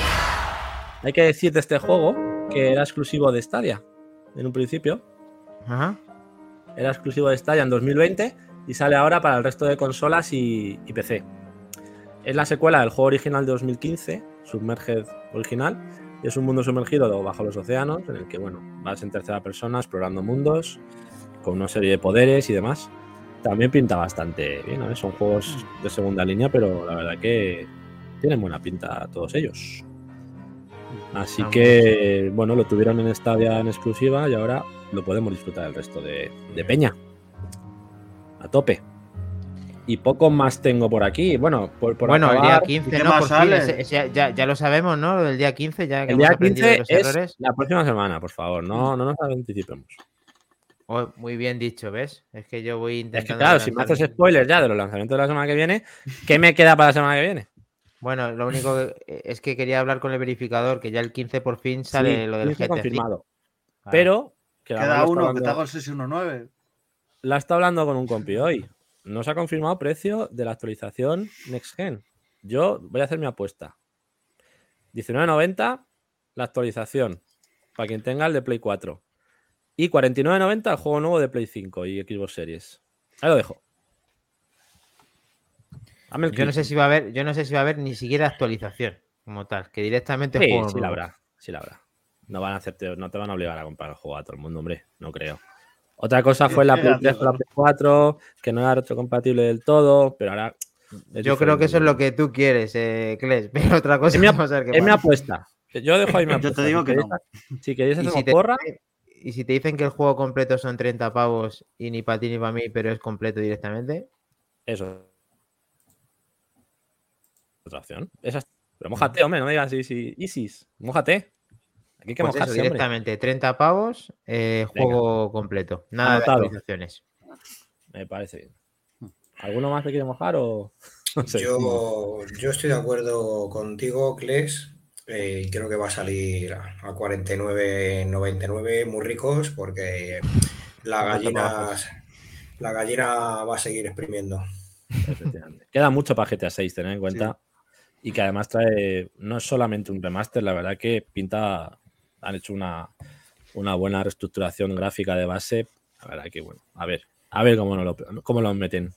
Hay que decir de este juego que era exclusivo de Stadia en un principio. Ajá. Era exclusivo de Stadia en 2020 y sale ahora para el resto de consolas y, y PC. Es la secuela del juego original de 2015, Submerged original, y es un mundo sumergido bajo los océanos en el que, bueno, vas en tercera persona explorando mundos con una serie de poderes y demás. También pinta bastante bien, ¿no? Son juegos de segunda línea, pero la verdad que tienen buena pinta todos ellos. Así Vamos. que, bueno, lo tuvieron en Stadia en exclusiva y ahora lo podemos disfrutar el resto de, de Peña. A tope. Y poco más tengo por aquí. Bueno, por, por bueno, el día acabar, 15, qué ¿no? más Por fin, sale? ese- ese- ya, ya lo sabemos, ¿no? El día 15, ya que el hemos día aprendido de 15 los es errores. la próxima semana, por favor. No, no nos anticipemos. Oh, muy bien dicho, ¿ves? Es que yo voy Es intentando. que claro, si me haces spoilers ya de los lanzamientos de la semana que viene, ¿qué me queda para la semana que viene? Bueno, lo único que, eh, es que quería hablar con el verificador, que ya el 15 por fin sale Sí, lo del 15 GT. confirmado. Vale. Pero que está uno, que te hago el 619. la está hablando con un compi hoy. No se ha confirmado precio de la actualización Next Gen. Yo voy a hacer mi apuesta. 19.90 la actualización para quien tenga el de Play 4. Y 49.90 el juego nuevo de Play 5 y Xbox Series. Ahí lo dejo. Yo no sé si va a haber, yo no sé si va a haber ni siquiera actualización como tal, que directamente Sí, juego sí la habrá. Sí la habrá. No van a hacerte, no te van a obligar a comprar el juego a todo el mundo, hombre. No creo. Otra cosa fue la Play 3 con la Play 4, que no era retrocompatible del todo, pero ahora. es Yo creo que eso es lo que tú quieres, eh, Kles, *laughs* pero otra cosa Es mi, ap- vamos a ver qué es mi pasa. apuesta. Yo dejo ahí mi *laughs* Yo apuesta. te digo si que queréis, no. Si queréis hacer si, te, porra, y si te dicen que el juego completo son 30 pavos y ni para ti ni para mí, pero es completo directamente, eso. Otra opción. Esa es- Pero mojate, hombre, no me digas Isis. Isis, mojate. Aquí hay que pues eso, mojarse, hombre. directamente 30 pavos, eh, Venga. juego completo. Nada Anotado. de actualizaciones. Me parece bien. ¿Alguno más te quiere mojar o.? *laughs* No sé. Yo, yo estoy de acuerdo contigo, Kles. eh, creo que va a salir a a 49.99 muy ricos porque la gallina, la gallina va a seguir exprimiendo. Queda mucho para GTA 6, tener en cuenta. Y que además trae, no es solamente un remaster, la verdad que pinta, han hecho una, una buena reestructuración gráfica de base. La verdad que bueno, a ver, a ver cómo, no lo, cómo lo meten.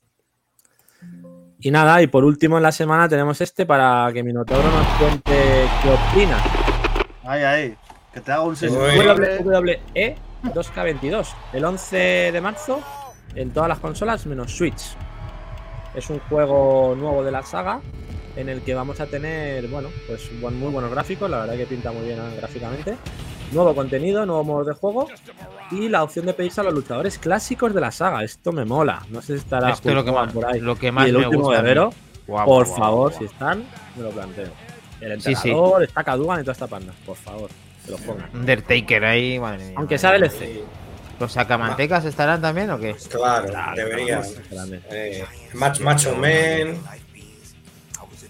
Y nada, y por último en la semana tenemos este para que Minotauro nos cuente qué opina. Ahí, ahí. Que te hago un Bueno. 619. WWE 2K22, el 11 de marzo en todas las consolas menos Switch. Es un juego nuevo de la saga en el que vamos a tener, bueno, pues buen- muy buenos gráficos, la verdad que pinta muy bien eh, gráficamente. Nuevo contenido, nuevos modos de juego y la opción de pedirse a los luchadores clásicos de la saga. Esto me mola. No sé si estará Esto es lo que Hulk más, por ahí. lo que más y el me último gusta. guerrero, Guau, por guau, favor, guau, si están, me lo planteo. El Sí, sí. entrenador, está Cadugan y toda esta panda, por favor, que lo pongan. Undertaker ahí, madre mía. Aunque madre sea. DLC. ¿Los sacamantecas estarán también o qué? Claro, Claro, debería. claro, grande. Eh, Match, Macho Man.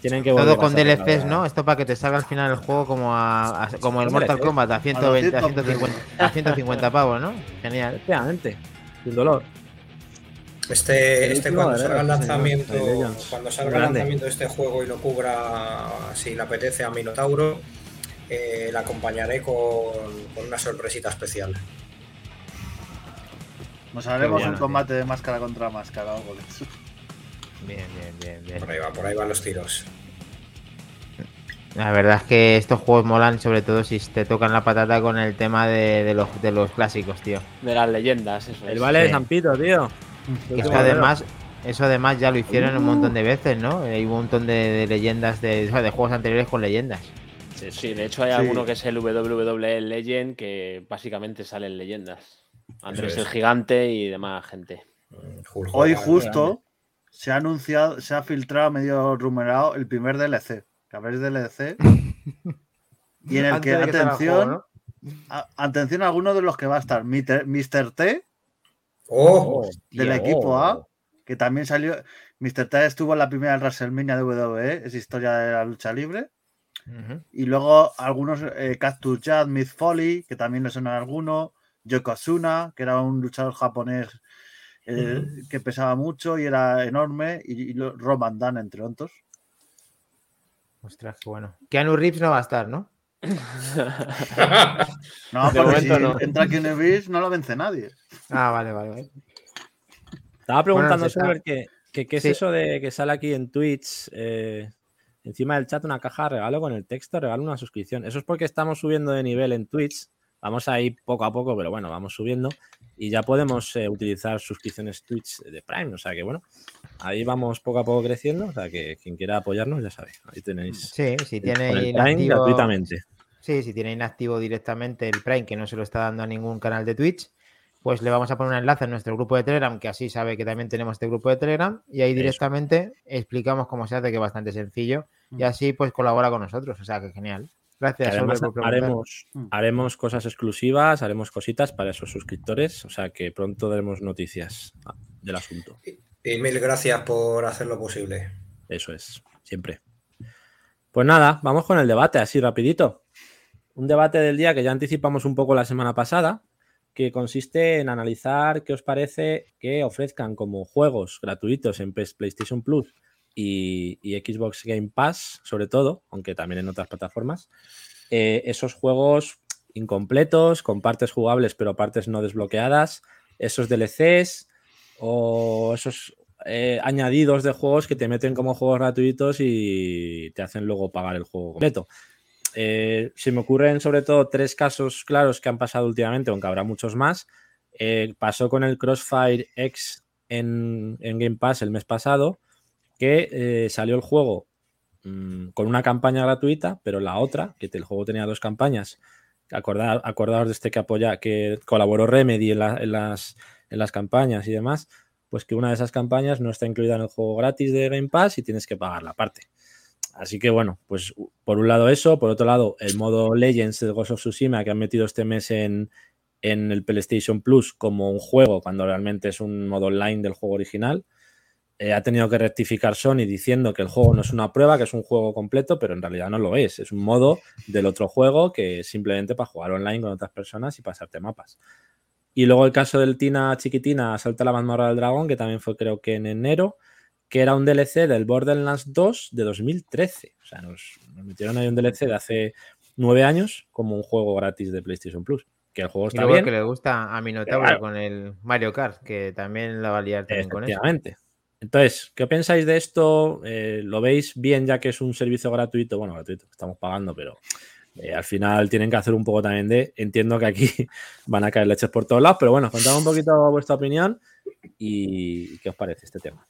Tienen que Todo con DLCs, ¿no? Esto para que te salga al final el juego como a, a- como el Mortal. Kombat a 120, a 100. 150, a 150 pavos, ¿no? Genial. Efectivamente, sin dolor. Este, este cuando salga el lanzamiento, cuando salga el lanzamiento de este juego y lo cubra, si le apetece a Minotauro, eh, la acompañaré con, con una sorpresita especial. Nos haremos un combate de máscara contra máscara o algo de eso. Bien, bien, bien, bien. Por ahí va, por ahí van los tiros. La verdad es que estos juegos molan, sobre todo si te tocan la patata con el tema de, de los, de los clásicos, tío. De las leyendas, eso El es. vale de Sí. San Pito, tío. Que eso además, eso además ya lo hicieron un montón de veces, ¿no? Hay un montón de, de leyendas de, o sea, de juegos anteriores con leyendas. Sí, de hecho hay Sí. alguno que es el WWE Legend que básicamente salen leyendas. Andrés el. Gigante y demás gente. Hulk Hoy justo se ha anunciado, se ha filtrado medio rumoreado el primer DLC. Que habéis DLC. *laughs* Y en el Antes que, atención, juego, a- atención a alguno de los que va a estar. Mr. Mr. T, ¡Oh! del equipo A, que también salió. Mr. T estuvo en la primera WrestleMania de WWE, es historia de la lucha libre. Y luego algunos, eh, Cactus Jack, Miss Foley, que también le suena a alguno. Yokozuna, que era un luchador japonés eh, que pesaba mucho y era enorme. Y, y lo- Roman Dan, entre otros. Ostras, qué bueno. Keanu Reeves no va a estar, ¿no? *laughs* No, De porque si no. entra Keanu Reeves no lo vence nadie. Ah, vale, vale, vale. Estaba preguntando Bueno, qué, que- qué es Sí. eso de que sale aquí en Twitch, eh, encima del chat, una caja de regalo con el texto, regalo una suscripción. Eso es porque estamos subiendo de nivel en Twitch. Vamos a ir poco a poco, pero bueno, vamos subiendo. Y ya podemos eh, utilizar suscripciones Twitch de Prime. O sea que bueno, ahí vamos poco a poco creciendo. O sea que quien quiera apoyarnos, ya sabe. Ahí tenéis. Sí, si con el Prime gratuitamente. Sí, si tiene inactivo directamente el Prime, que no se lo está dando a ningún canal de Twitch, pues le vamos a poner un enlace en nuestro grupo de Telegram, que así sabe que también tenemos este grupo de Telegram, y ahí Eso. directamente explicamos cómo se hace, que es bastante sencillo, y así pues colabora con nosotros, o sea que genial. Gracias, además por haremos, Mm. haremos cosas exclusivas, haremos cositas para esos suscriptores, o sea que pronto daremos noticias del asunto. Y mil gracias por hacerlo posible. Eso es, siempre. Pues nada, vamos con el debate, así rapidito. Un debate del día que ya anticipamos un poco la semana pasada, que consiste en analizar qué os parece que ofrezcan como juegos gratuitos en PlayStation Plus y, Xbox Game Pass, sobre todo, aunque también en otras plataformas, eh, esos juegos incompletos, con partes jugables pero partes no desbloqueadas, esos DLCs o esos eh, añadidos de juegos que te meten como juegos gratuitos y te hacen luego pagar el juego completo. Eh, se me ocurren sobre todo tres casos claros que han pasado últimamente, aunque habrá muchos más. Pasó con el Crossfire X en Game Pass el mes pasado, que eh, salió el juego mm, con una campaña gratuita, pero la otra, que el juego tenía dos campañas, acordar, acordaos de este que apoya, que colaboró Remedy en, la- en las, en las campañas y demás, pues que una de esas campañas no está incluida en el juego gratis de Game Pass y tienes que pagar la parte. Así que bueno, pues por un lado eso, por otro lado el modo Legends de Ghost of Tsushima que han metido este mes en, en el PlayStation Plus como un juego cuando realmente es un modo online del juego original. Eh, ha tenido que rectificar Sony diciendo que el juego no es una prueba, que es un juego completo, pero en realidad no lo es. Es un modo del otro juego que es simplemente para jugar online con otras personas y pasarte mapas. Y luego el caso del Tina Chiquitina Salta la mazmorra del dragón, que también fue creo que en enero, que era un DLC del Borderlands 2 de 2013. O sea, nos, nos metieron ahí un DLC de hace nueve años como un juego gratis de PlayStation Plus. Que el juego Y está luego bien. que le gusta a Minotauro Claro. con el Mario Kart, que también la va a liar también con eso. Efectivamente. Entonces, ¿qué pensáis de esto? Eh, ¿Lo veis bien ya que es un servicio gratuito? Bueno, gratuito, estamos pagando, pero eh, al final tienen que hacer un poco también de... Entiendo que aquí *laughs* van a caer leches por todos lados, pero bueno, contad un poquito vuestra opinión y qué os parece este tema.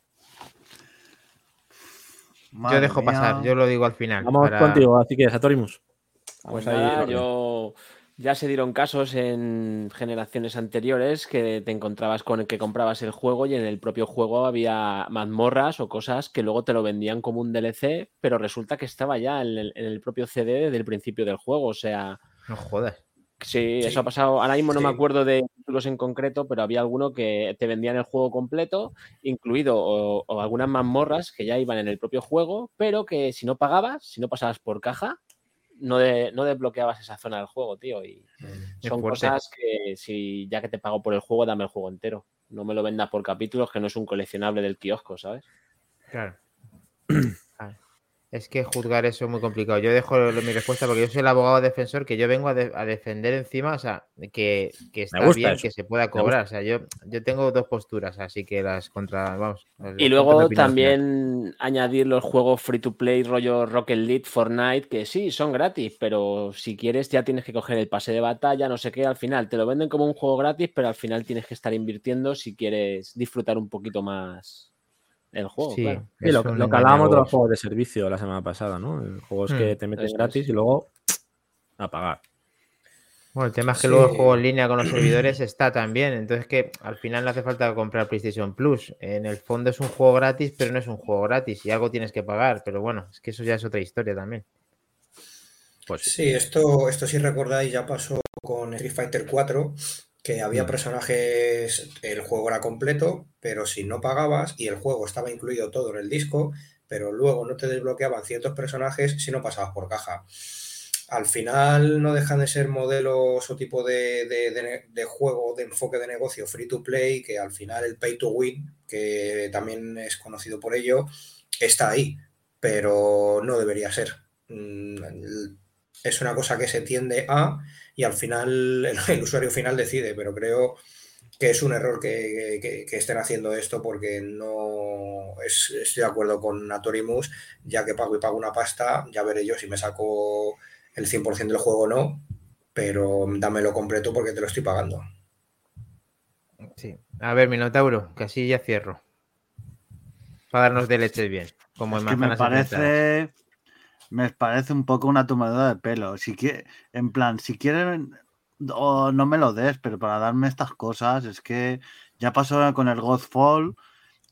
Yo Madre dejo mía. pasar, yo lo digo al final. Vamos para- contigo, así que Satorimus. Pues Vamos ahí, nada, orden. yo ya se dieron casos en generaciones anteriores que te encontrabas con el que comprabas el juego y en el propio juego había mazmorras o cosas que luego te lo vendían como un DLC, pero resulta que estaba ya en el, en el propio CD desde el principio del juego. O sea, No jodas. sí, Sí, eso ha pasado. Ahora mismo no me acuerdo de títulos en concreto, pero había alguno que te vendían el juego completo, incluido o, o algunas mazmorras que ya iban en el propio juego, pero que si no pagabas, si no pasabas por caja, no, de- no desbloqueabas esa zona del juego, tío. Y Qué son cosas que si ya que te pago por el juego, dame el juego entero. No me lo vendas por capítulos, que no es un coleccionable del kiosco, ¿sabes? Claro. *clears throat* Es que juzgar eso es muy complicado. Yo dejo mi respuesta porque yo soy el abogado defensor que yo vengo a, de- a defender encima, o sea, que, que está bien eso, que se pueda cobrar. O sea, yo, yo tengo dos posturas, así que las contra, vamos. las Y luego final. también añadir los juegos free to play rollo Rocket League, Fortnite, que sí, son gratis, pero si quieres ya tienes que coger el pase de batalla, no sé qué, al final te lo venden como un juego gratis, pero al final tienes que estar invirtiendo si quieres disfrutar un poquito más el juego. Sí, claro. Sí, es lo, lo que hablábamos de los juegos de servicio la semana pasada, ¿no? En Juegos que Hmm, te meten es. gratis y luego a pagar. Bueno, el tema es que Sí. luego el juego en línea con los servidores está también. Entonces que al final no hace falta comprar PlayStation Plus. En el fondo es un juego gratis, pero no es un juego gratis y algo tienes que pagar. Pero bueno, es que eso ya es otra historia también. Pues sí. Sí, esto, esto si recordáis ya pasó con Street Fighter 4, que había Mm. personajes, el juego era completo, pero si no pagabas y el juego estaba incluido todo en el disco, pero luego no te desbloqueaban ciertos personajes si no pasabas por caja. Al final no dejan de ser modelos o tipo de, de- de de juego, de enfoque de negocio free to play, que al final el pay to win, que también es conocido por ello, está ahí, pero no debería ser. Es una cosa que se tiende a y al final el, *laughs* el usuario final decide, pero creo que es un error que, que- que estén haciendo esto porque no es- estoy de acuerdo con Natorimus, ya que pago y pago una pasta, ya veré yo si me saco el 100% del juego o no, pero dámelo completo porque te lo estoy pagando. Sí. A ver, Minotauro, que así ya cierro. Para darnos de leches bien. Como en Es que me manzanas enfrentadas. parece, me parece un poco una tomadura de pelo. Si quiere, en plan, si quieren, o no me lo des, pero para darme estas cosas, es que ya pasó con el Godfall,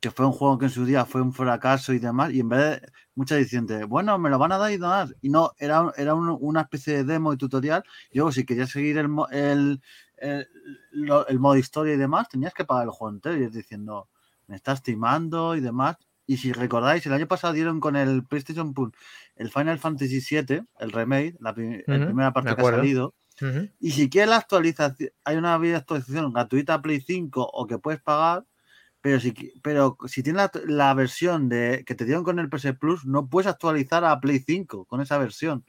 que fue un juego que en su día fue un fracaso y demás, y en vez de mucha dicen, bueno, me lo van a dar y demás, y no, era, era un- una especie de demo y tutorial, y luego si querías seguir el, el, el, el modo historia y demás, tenías que pagar el juego entero, y es diciendo, me estás timando y demás. Y si recordáis, el año pasado dieron con el PlayStation Plus el Final Fantasy VII, el remake, la, primera parte que ha salido, y si quieres la actualización, hay una actualización gratuita a Play 5 o que puedes pagar, pero si, pero si tienes la, la versión de que te dieron con el PS Plus, no puedes actualizar a Play 5 con esa versión.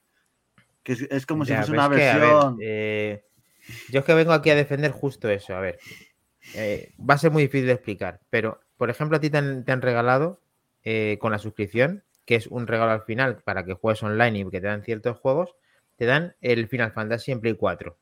Que es, es como si fuese una que, ver, versión. eh, yo es que vengo aquí a defender justo eso. A ver, eh, va a ser muy difícil de explicar, pero por ejemplo, a ti te han, te han regalado eh, con la suscripción, que es un regalo al final para que juegues online y que te dan ciertos juegos, te dan el Final Fantasy en Play 4.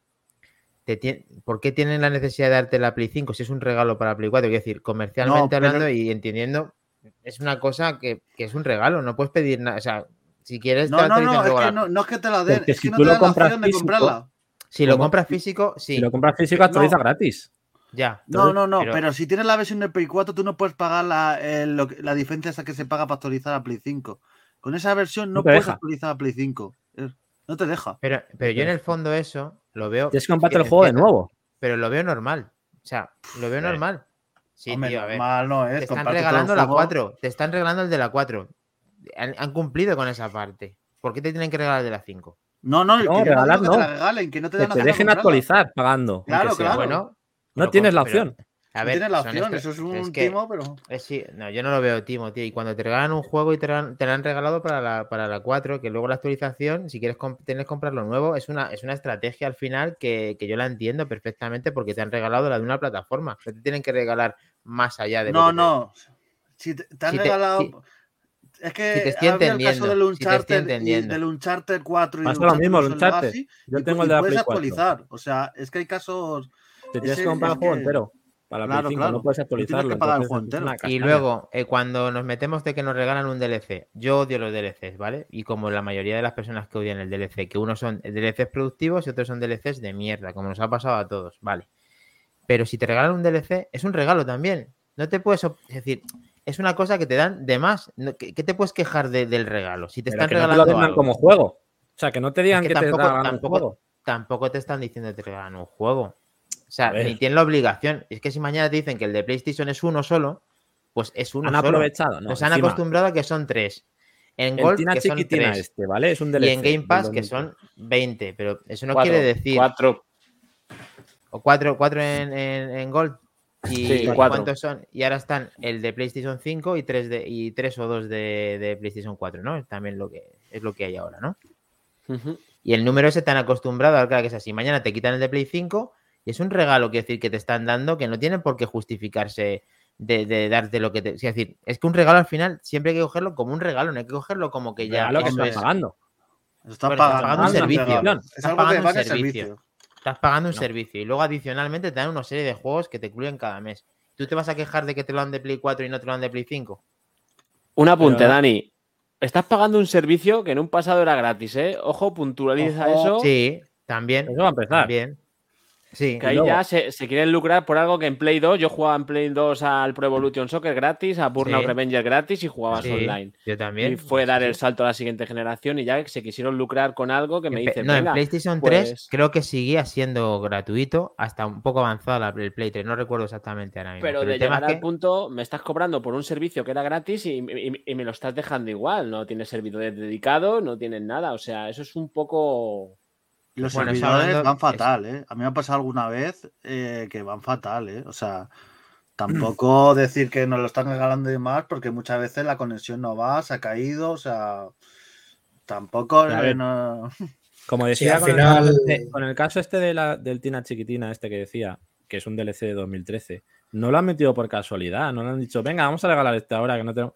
Te ¿Por qué tienen la necesidad de darte la Play 5 si es un regalo para Play 4? Quiero decir, comercialmente pero- hablando y entendiendo, es una cosa que, que es un regalo, no puedes pedir nada. O sea, si quieres, te No, no, no, es que no, no es que te la den, Porque es si que no tú te lo dan la opción de comprarla. Si lo compras físico, sí. Si lo compras físico, actualiza No. gratis. Ya. No, no, no, pero- pero, si tienes la versión de Play 4, tú no puedes pagar la, lo la diferencia esa que se paga para actualizar a Play 5. Con esa versión no, puedes deja. actualizar a Play 5. Es- No te deja. Pero, pero yo en el fondo eso lo veo. Tienes que comprarte que el juego de nuevo. Pero lo veo normal. O sea, lo veo Eh. normal. Sí, Hombre, tío, a ver. normal no es. Te están regalando la juego. 4. Te están regalando el de la 4. Han, han cumplido con esa parte. ¿Por qué te tienen que regalar el de la 5? No, no, No, que no te la regalen, que no te Que dan te dejen comprarla. actualizar pagando. Claro, claro. Bueno. No pero tienes la pero- opción. A No ver, tienes la opción, eso es un es que- timo, pero. Eh, sí, no, yo no lo veo timo, tío. Y cuando te regalan un juego y te, regalan- te lo han regalado para la, para la 4, que luego la actualización, si quieres comp- tienes que comprarlo nuevo, es una, es una estrategia al final que, que yo la entiendo perfectamente porque te han regalado la de una plataforma. No te tienen que regalar más allá de No, que te- no. Si te, te han Si te- regalado. si- es que si te estoy el caso del si te estoy Uncharted, y del Uncharted 4 y Pasa lo mismo, el Uncharted Yo tengo el de la puedes Play 4. actualizar. O sea, es que hay casos. Te tienes que comprar el juego que- entero. Para la Claro, Play 5 claro. no puedes que actualizarlo. pagar el entonces juego es entero. una Y luego, eh, cuando nos metemos de que nos regalan un DLC, yo odio los DLCs, ¿vale? Y como la mayoría de las personas que odian el DLC, que unos son DLCs productivos y otros son DLCs de mierda, como nos ha pasado a todos, ¿vale? Pero si te regalan un DLC, es un regalo también. No te puedes, es decir, es una cosa que te dan de más. ¿Qué, te puedes quejar de- del regalo? Si te Pero están que no te lo regalando algo, como juego. O sea, que no te digan que que, te tampoco- regalan un tampoco- juego. tampoco te están diciendo que te regalan un juego. O sea, ni tienen la obligación. Es que si mañana te dicen que el de PlayStation es uno solo, pues es uno Han solo. aprovechado. No, Nos han acostumbrado a que son tres. En el Gold, Tina que son chiquitina tres. este, ¿vale? Es un Y DLC. en Game Pass, que 2013. son 20. Pero eso no Cuatro, quiere decir. Cuatro. O cuatro, cuatro en, en- en Gold. Y, Sí, ¿y cuántos son? Y ahora están el de PlayStation 5 y tres, de, y tres o dos de, de PlayStation 4, ¿no? También lo que es lo que hay ahora, ¿no? Y el número ese te han acostumbrado a que es así. Mañana te quitan el de Play 5 y es un regalo, quiero decir, que te están dando que no tienen por qué justificarse de, de darte lo que te. Es decir, es que un regalo al final siempre hay que cogerlo como un regalo, no hay que cogerlo como que ya. Regalo que estás es. pagando. Estás Bueno, pagando, pagando un servicio. Estás que pagando un paga servicio. servicio. Estás pagando un No. servicio y luego adicionalmente te dan una serie de juegos que te incluyen cada mes. ¿Tú te vas a quejar de que te lo dan de Play 4 y no te lo dan de Play 5? Un apunte, Pero- Dani. Estás pagando un servicio que en un pasado era gratis, ¿eh? Ojo, puntualiza Ojo. eso. Sí, también. Eso va a empezar. También. Sí. Que ahí luego- ya se, se quieren lucrar por algo que en Play 2 yo jugaba en Play 2 al Pro Evolution Soccer gratis, a Burnout Sí. Revenger gratis y jugabas Sí, online. Yo también. Y fue dar el salto a la siguiente generación y ya se quisieron lucrar con algo que me dice, no, en PlayStation 3 pues- creo que seguía siendo gratuito hasta un poco avanzada la- el Play 3. No recuerdo exactamente ahora mismo. pero Pero de llegar al que- punto me estás cobrando por un servicio que era gratis y, y- y me lo estás dejando igual. No tienes servidor dedicado, no tienes nada. O sea, eso es un poco... Los Bueno, servidores hablando- van fatal, ¿eh? A mí me ha pasado alguna vez eh, que van fatal, ¿eh? O sea, *clears throat* tampoco decir que nos lo están regalando y más, porque muchas veces la conexión no va, se ha caído, o sea, tampoco... Eh, no- Como decía, al con, final- el caso este, con el caso este de la, del Tina Chiquitina, este que decía, que es un DLC de 2013, no lo han metido por casualidad, no le han dicho, venga, vamos a regalar este ahora que no tenemos.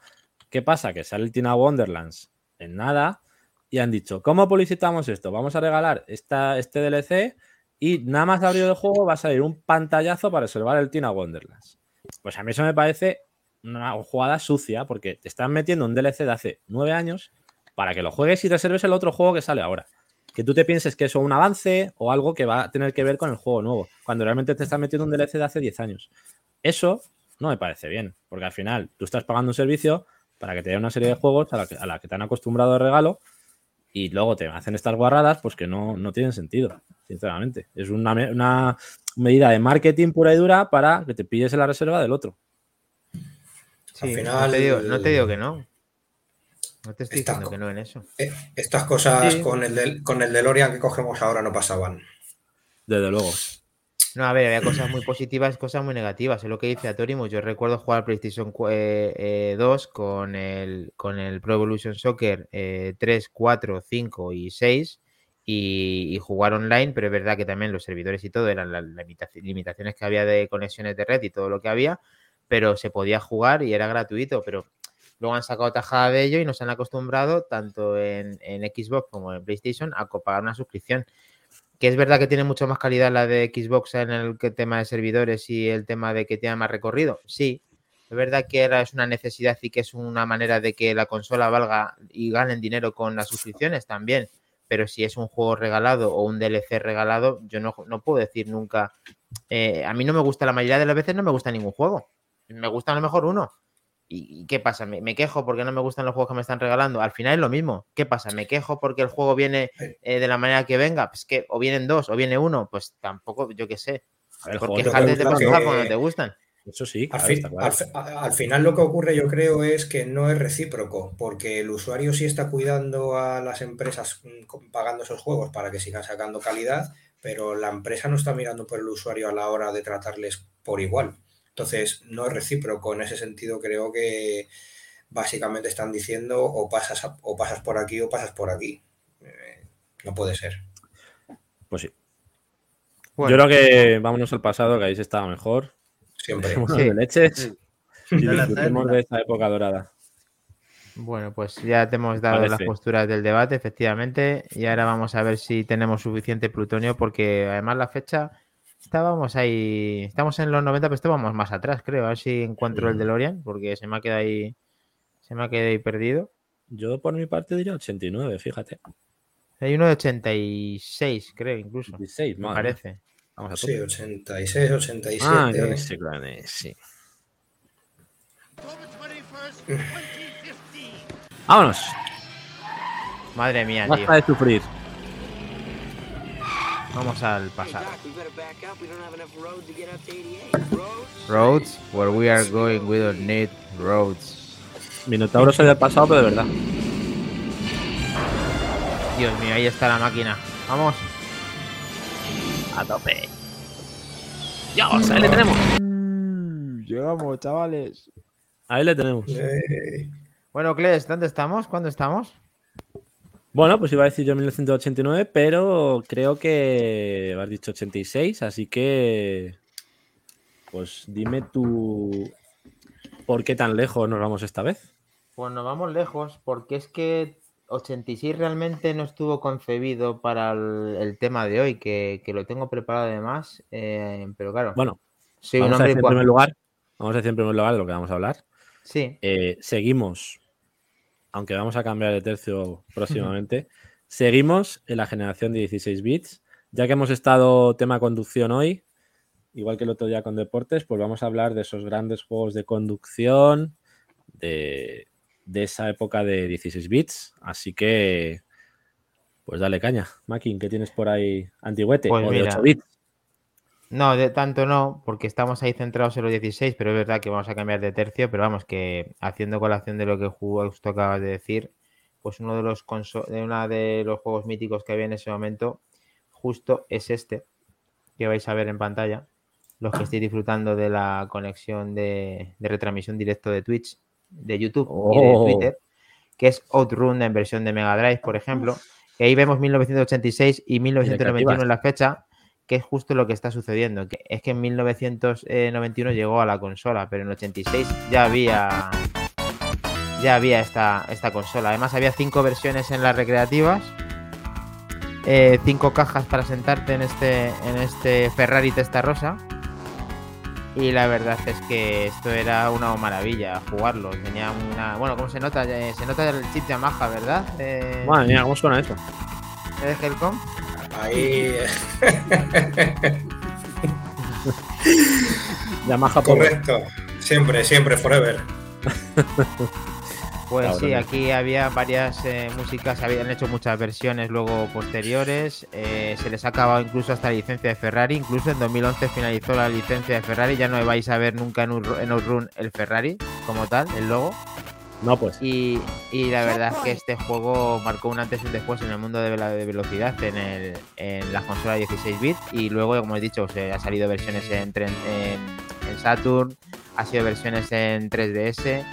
¿Qué pasa? Que sale el Tina Wonderlands en nada y han dicho, ¿cómo publicitamos esto? Vamos a regalar esta, este DLC y nada más abrir el juego va a salir un pantallazo para reservar el Tina Wonderlands. Pues a mí eso me parece una jugada sucia porque te están metiendo un DLC de hace nueve años para que lo juegues y reserves el otro juego que sale ahora. Que tú te pienses que eso es un avance o algo que va a tener que ver con el juego nuevo, cuando realmente te estás metiendo un DLC de hace 10 años. Eso no me parece bien, porque al final tú estás pagando un servicio para que te dé una serie de juegos a la que, a la que te han acostumbrado de regalo y luego te hacen estas guarradas, pues que no, no tienen sentido, sinceramente. Es una, una medida de marketing pura y dura para que te pilles en la reserva del otro. Sí, Al no, final- te digo, no te digo que no. No te estoy diciendo que no en eso. Eh, Estas cosas Sí. con el del, con el DeLorean que cogemos ahora no pasaban. Desde luego. No, a ver, había cosas muy positivas, cosas muy negativas. Es lo que dice Atorimus. Yo recuerdo jugar al PlayStation cu- eh, eh, 2 con el, con el Pro Evolution Soccer eh, 3, 4, 5 y 6 y, jugar online, pero es verdad que también los servidores y todo eran las limita- limitaciones que había de conexiones de red y todo lo que había, pero se podía jugar y era gratuito, pero luego han sacado tajada de ello y nos han acostumbrado tanto en, Xbox como en PlayStation a pagar una suscripción que es verdad que tiene mucho más calidad la de Xbox en el tema de servidores y el tema de que tiene más recorrido. Sí, es verdad que es una necesidad y que es una manera de que la consola valga y ganen dinero con las suscripciones también. Pero si es un juego regalado o un DLC regalado, yo no, no puedo decir nunca. eh, a mí no me gusta, la mayoría de las veces no me gusta ningún juego. Me gusta a lo mejor uno. ¿Y y qué pasa? ¿Me, me quejo porque no me gustan los juegos que me están regalando? Al final es lo mismo. ¿Qué pasa? ¿Me quejo porque el juego viene eh, de la manera que venga? Pues que o vienen dos o viene uno. Pues tampoco, yo qué sé. Ver, Por juegos yo que quejarte te te creo puedes que- cuando te gustan. Eso sí, Al, fin- claro. final lo que ocurre yo creo es que no es recíproco, porque el usuario sí está cuidando a las empresas mm, pagando esos juegos para que sigan sacando calidad, pero la empresa no está mirando por el usuario a la hora de tratarles por igual. Entonces, no es recíproco. En ese sentido, creo que básicamente están diciendo o pasas, a- o pasas por aquí o pasas por aquí. Eh, no puede ser. Pues sí. Bueno, Yo creo que vámonos al pasado, que ahí se estaba mejor. Siempre. Sí. de leches Sí. y disfrutemos de esta época dorada. Bueno, pues ya te hemos dado las posturas del debate, efectivamente, y ahora vamos a ver si tenemos suficiente plutonio, porque además la fecha estábamos ahí, estamos en los 90, pero estábamos más atrás, creo, a ver si encuentro el Sí. DeLorean, porque se me ha quedado ahí, se me ha quedado ahí perdido. Yo por mi parte diría 89, fíjate. Hay uno de 86, creo, incluso, 16, me madre parece. Vamos a Sí, tope. 86, 87. Ah, claro, eh, sí. Vámonos. Madre mía, tío. Basta de sufrir. Vamos al pasado. Doc, we better back up. We don't have enough road to get up to 88. Roads? Where we are going, we don't need roads. Minotauro soy del pasado, pero de verdad. Dios mío, ahí está la máquina. Vamos. A tope. Dios, ahí le tenemos. Llegamos, chavales. Ahí le tenemos. Eh, Bueno, Kles, ¿dónde estamos? ¿Cuándo estamos? Bueno, pues iba a decir yo 1989, pero creo que has dicho 86, así que. Pues dime tú. ¿Por qué tan lejos nos vamos esta vez? Pues nos vamos lejos, porque es que 86 realmente no estuvo concebido para el, el tema de hoy, que, que lo tengo preparado además, eh, pero claro, Bueno, soy un vamos a decir en primer lugar. Vamos a decir en primer lugar de lo que vamos a hablar. Sí, Eh, seguimos, aunque vamos a cambiar de tercio próximamente, *laughs* seguimos en la generación de 16 bits. Ya que hemos estado tema conducción hoy, igual que el otro día con deportes, pues vamos a hablar de esos grandes juegos de conducción de, de esa época de 16 bits. Así que, pues dale caña. Makin, ¿qué tienes por ahí antiguete? Pues o de mira, 8 bits. No, de tanto no, porque estamos ahí centrados en los 16, pero es verdad que vamos a cambiar de tercio, pero vamos, que haciendo colación de lo que justo acabas de decir, pues uno de los de una de los juegos míticos que había en ese momento, justo es este, que vais a ver en pantalla, los que estéis disfrutando de la conexión de, de retransmisión directo de Twitch, de YouTube y de Oh. Twitter, que es Outrun en versión de Mega Drive, por ejemplo, que ahí vemos 1986 y 1991 en la fecha, que es justo lo que está sucediendo. Que es que en 1991 llegó a la consola, pero en 86 ya había ya había esta, esta consola. Además había cinco versiones en las recreativas, eh, cinco cajas para sentarte en este en este Ferrari Testarossa Y la verdad es que esto era una maravilla jugarlo. Tenía una. Bueno, ¿cómo se nota? Eh, se nota el chip Yamaha, ¿verdad? Eh, Madre mía, ¿cómo suena eso? ¿Es Helcom? Ahí. *laughs* Yamaha. Correcto. Siempre, siempre, forever. *laughs* Pues Cabrón, sí, aquí había varias eh, músicas, habían hecho muchas versiones luego posteriores. eh, se les ha acabado incluso hasta la licencia de Ferrari. Incluso en 2011 finalizó la licencia de Ferrari. Ya no vais a ver nunca en, un, en Outrun el Ferrari como tal, el logo. No, pues. Y, y la verdad es que este juego marcó un antes y un después en el mundo de la de velocidad en, el, en las consolas 16 bits. Y luego, como he dicho, se ha salido versiones en, tren- en, en Saturn, ha sido versiones en 3DS,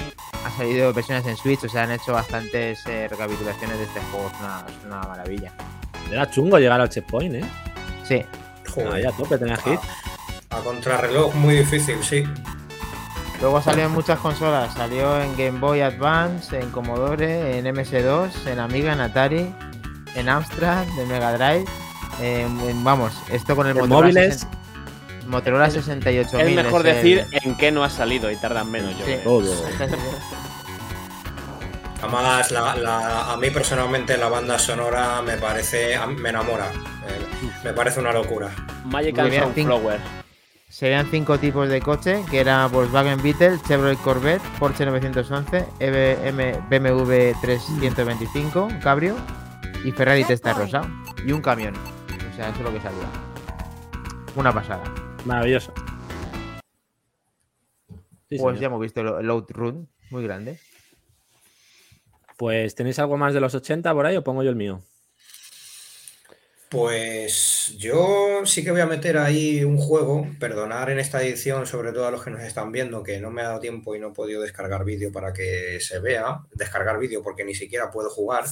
ha salido versiones en Switch. O sea, han hecho bastantes eh, recapitulaciones de este juego. Es una, es una maravilla. Era chungo llegar al checkpoint, ¿eh? Sí, Joder. Ahí a tope tenías que ir. A contrarreloj, muy difícil, sí. Luego salió en muchas consolas. Salió en Game Boy Advance, en Commodore, en MS2, en Amiga, en Atari, en Amstrad, de Mega Drive. en- en- vamos, esto con el En Motorola, móviles. 60 Motorola 68000. Es mejor decir en qué no ha salido y tardan menos, yo Sí. Todo. *laughs* Además, la, la- a mí personalmente la banda sonora me parece, me enamora. Eh, me parece una locura. Magic Muy and bien, Sunflower. Serían cinco tipos de coche, que era Volkswagen Beetle, Chevrolet Corvette, Porsche 911, EBM, BMW 325, Cabrio y Ferrari Testarossa. Y un camión. O sea, eso es lo que salía. Una pasada. Maravilloso. Sí, pues señor. ya hemos visto el Outrun, muy grande. Pues, ¿tenéis algo más de los 80 por ahí o pongo yo el mío? Pues yo sí que voy a meter ahí un juego, perdonar en esta edición, sobre todo a los que nos están viendo, que no me ha dado tiempo y no he podido descargar vídeo para que se vea, descargar vídeo porque ni siquiera puedo jugar.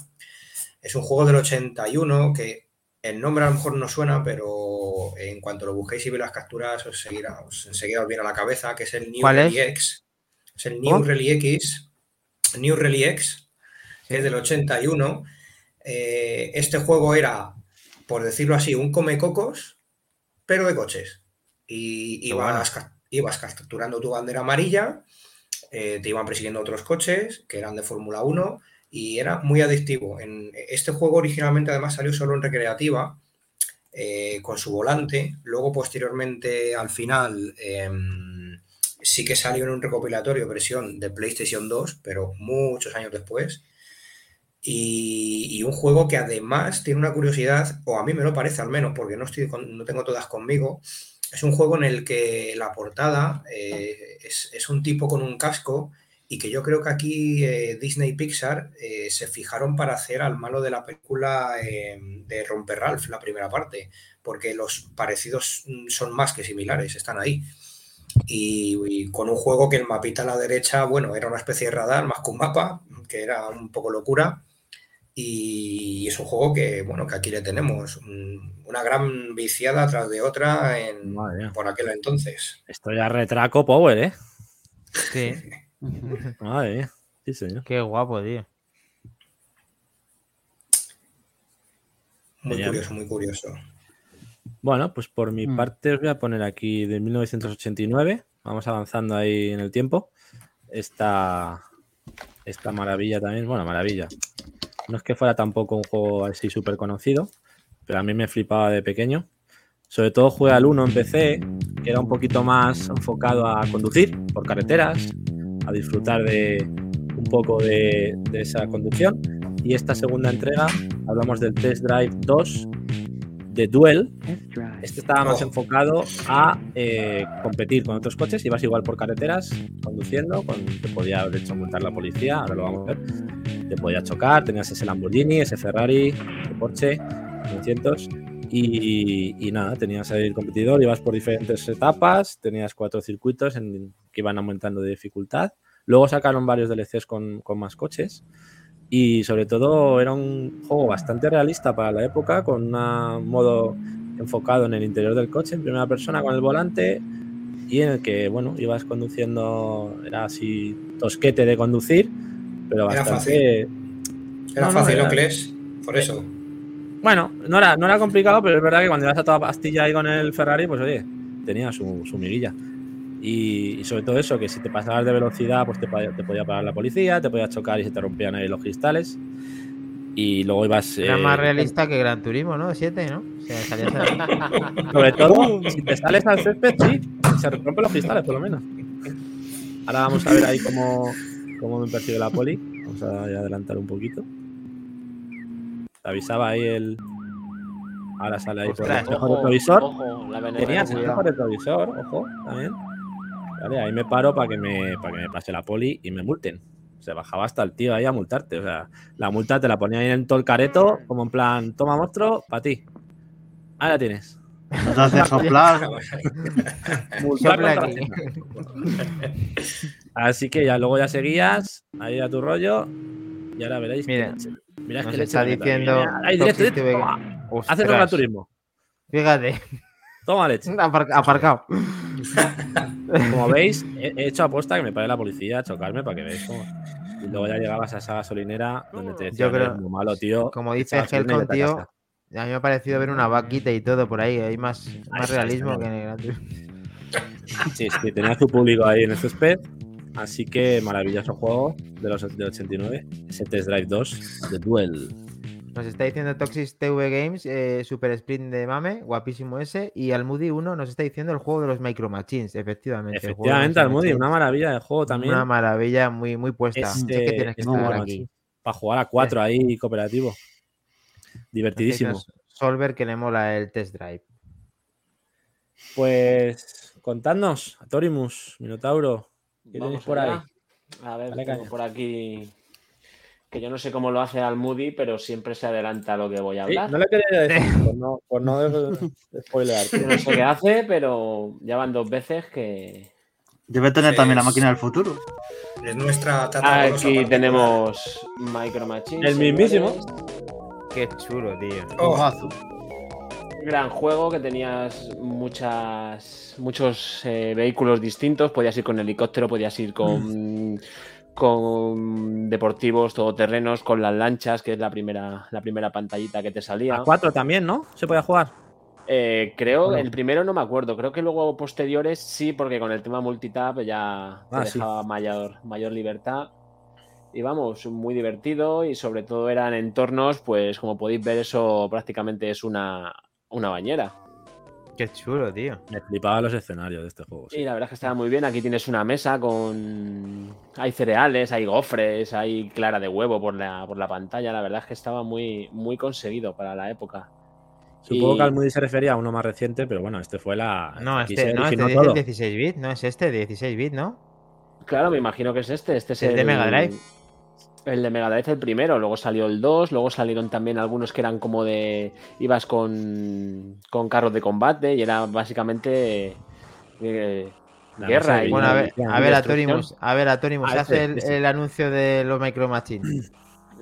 Es un juego del 81 que el nombre a lo mejor no suena, pero en cuanto lo busquéis y veis las capturas os seguirá, os enseguida os viene a la cabeza, que es el New. Rally X. Es el New ¿Cómo? Rally X, New Rally X, que es del 81. Eh, este juego era por decirlo así, un come cocos, pero de coches. Y ibas capturando tu bandera amarilla, eh, te iban persiguiendo otros coches que eran de Fórmula 1 y era muy adictivo. En, este juego originalmente además salió solo en recreativa, eh, con su volante. Luego, posteriormente, al final, em, sí que salió en un recopilatorio versión de PlayStation 2, pero muchos años después. Y, un juego que además tiene una curiosidad, o a mí me lo parece al menos, porque no, estoy con- no tengo todas conmigo. Es un juego en el que la portada eh, es, es un tipo con un casco y que yo creo que aquí eh, Disney y Pixar eh, se fijaron para hacer al malo de la película eh, de Romper Ralph, la primera parte, porque los parecidos mm, son más que similares, están ahí. Y, y con un juego que el mapita a la derecha, bueno, era una especie de radar más que un mapa, que era un poco locura. Y es un juego que, bueno, que aquí le tenemos. Una gran viciada tras de otra en, por aquel entonces. Esto ya retraco Power, ¿eh? Sí, *laughs* *laughs* Madre mía. Sí, señor. qué guapo, tío. Muy Genial. curioso, muy curioso. Bueno, pues por mi Mm. parte os voy a poner aquí de 1989. Vamos avanzando ahí en el tiempo. Esta, esta maravilla también. Bueno, maravilla. No es que fuera tampoco un juego así súper conocido, pero a mí me flipaba de pequeño. Sobre todo jugué al 1 en PC, que era un poquito más enfocado a conducir por carreteras, a disfrutar de un poco de, de esa conducción. Y esta segunda entrega, hablamos del Test Drive 2 de Duel, este estaba más Oh. enfocado a eh, competir con otros coches. Ibas igual por carreteras, conduciendo, con, te podía de hecho montar la policía, ahora lo vamos a ver. Te podía chocar, tenías ese Lamborghini, ese Ferrari, ese Porsche 900. Y, y nada, tenías el competidor, ibas por diferentes etapas, tenías cuatro circuitos que iban aumentando de dificultad. Luego sacaron varios DLCs con, con más coches. Y sobre todo era un juego bastante realista para la época, con un modo enfocado en el interior del coche, en primera persona con el volante, y en el que, bueno, ibas conduciendo, era así tosquete de conducir, pero Era bastante... Era No, no, fácil, era- ¿no crees? Por eso. Bueno, no era, no era complicado, pero es verdad que cuando ibas a toda pastilla ahí con el Ferrari, pues oye, tenía su, su miguilla. Y, y sobre todo eso, que si te pasabas de velocidad, pues te, podía- te podía parar la policía, te podía chocar y se te rompían ahí los cristales. Y luego ibas. Era eh, más realista que Gran Turismo, ¿no? 7, ¿no? O sea, salías a- *laughs* Sobre todo, si te sales al césped, sí, se rompen los cristales, por lo menos. Ahora vamos a ver ahí cómo, cómo me percibe la poli. Vamos a adelantar un poquito. Te avisaba ahí el. Ahora sale ahí por el Ostras, espejo retrovisor. ojo, la Tenías benevolencia. espejo retrovisor, ojo, también. Vale, ahí me paro para que me, para que me pase la poli y me multen. Se bajaba hasta el tío ahí a multarte. O sea, la multa te la ponía ahí en todo el careto, como en plan, toma monstruo, para ti. Ahí la tienes. No te hace soplar. *laughs* Aquí. Así que ya luego ya seguías ahí a tu rollo. Y ahora veréis. que Mira, leche- mira nos que leche está diciendo ahí, directo, turismo. Fíjate, Toma leche. *laughs* apar- aparcado. Como veis, he, he hecho apuesta que me pare la policía a chocarme para que veáis cómo. Y luego ya llegabas a esa gasolinera donde te decían, Yo creo- "Eres muy malo, tío. Como dice Helcon, tío, casa". A mí me ha parecido ver una vaquita y todo por ahí. Hay más, más realismo que en el Gran Turismo. Sí, sí, tenía su público ahí en el césped. Así que maravilloso juego de los del 89. Ese Test Drive 2 de Duel. Nos está diciendo Toxic TV Games, eh, Super Sprint de Mame, guapísimo ese. Y Almudi 1 nos está diciendo el juego de los Micro Machines, efectivamente. Efectivamente, Almudi, una maravilla de juego también. Una maravilla muy, muy puesta. Este- Sé que tienes que este estar aquí. Para jugar a cuatro ahí cooperativo. Divertidísimo. Nos dice Solver que le mola el test drive. Pues contadnos, Atorimus, Minotauro, ¿qué Vamos tenéis por ahí? A ver, Dale tengo caña. por aquí. Que yo no sé cómo lo hace al Moody, pero siempre se adelanta a lo que voy a Sí, hablar. no le quería decir, *laughs* por no, por no. Yo no sé qué hace, pero ya van dos veces que. Debe tener también la máquina del futuro. Es nuestra Aquí tenemos Micro Machines. El mismísimo. señores. Qué chulo, tío. Oh, Juegazo. Gran juego que tenías muchas muchos eh, vehículos distintos. Podías ir con helicóptero, podías ir con, con deportivos todoterrenos, con las lanchas, que es la primera, la primera pantallita que te salía. A cuatro también, ¿no? Se puede jugar. Eh, creo, Bueno. el primero no me acuerdo, creo que luego posteriores sí, porque con el tema multitap ya te Ah, sí. dejaba mayor, mayor libertad. Y vamos, muy divertido y sobre todo eran entornos, pues como podéis ver, eso prácticamente es una, una bañera. Qué chulo, tío. Me flipaba los escenarios de este juego. sí. Y la verdad es que estaba muy bien. Aquí tienes una mesa con. Hay cereales, hay gofres, hay clara de huevo por la, por la pantalla. La verdad es que estaba muy, muy conseguido para la época. Supongo y- que Almudi se refería a uno más reciente, pero bueno, este fue la. No, aquí este, no, este dice el todo. 16 bit, no es este, 16 bit, ¿no? Claro, me imagino que es este. Este es ¿El de Mega Drive? El de Mega Drive el primero, luego salió el 2, luego salieron también algunos que eran como de. ibas con, con carros de combate y era básicamente. eh, La guerra y- Bueno, a ver, a ver. Atorimus, a ver, Atorimus, Ah, hace este, el, este. el anuncio de los Micro Machines.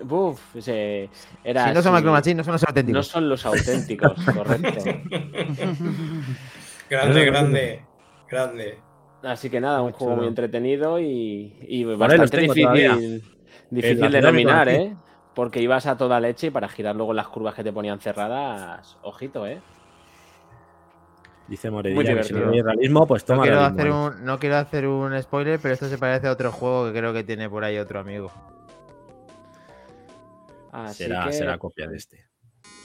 Uf, ese- era Si no son Micro Machines, no son los No auténticos. son los auténticos, *laughs* correcto. *laughs* grande, grande, grande. Así que nada, un juego muy entretenido y, y bastante tengo difícil, todavía. Difícil de dominar. ¿eh? Porque ibas a toda leche y para girar luego las curvas que te ponían cerradas, ojito, ¿eh? Dice Moredilla que si no hay realismo, pues No toma quiero, realismo hacer un, no quiero hacer un spoiler, pero esto se parece a otro juego que creo que tiene por ahí otro amigo. Así Será, que será copia de este.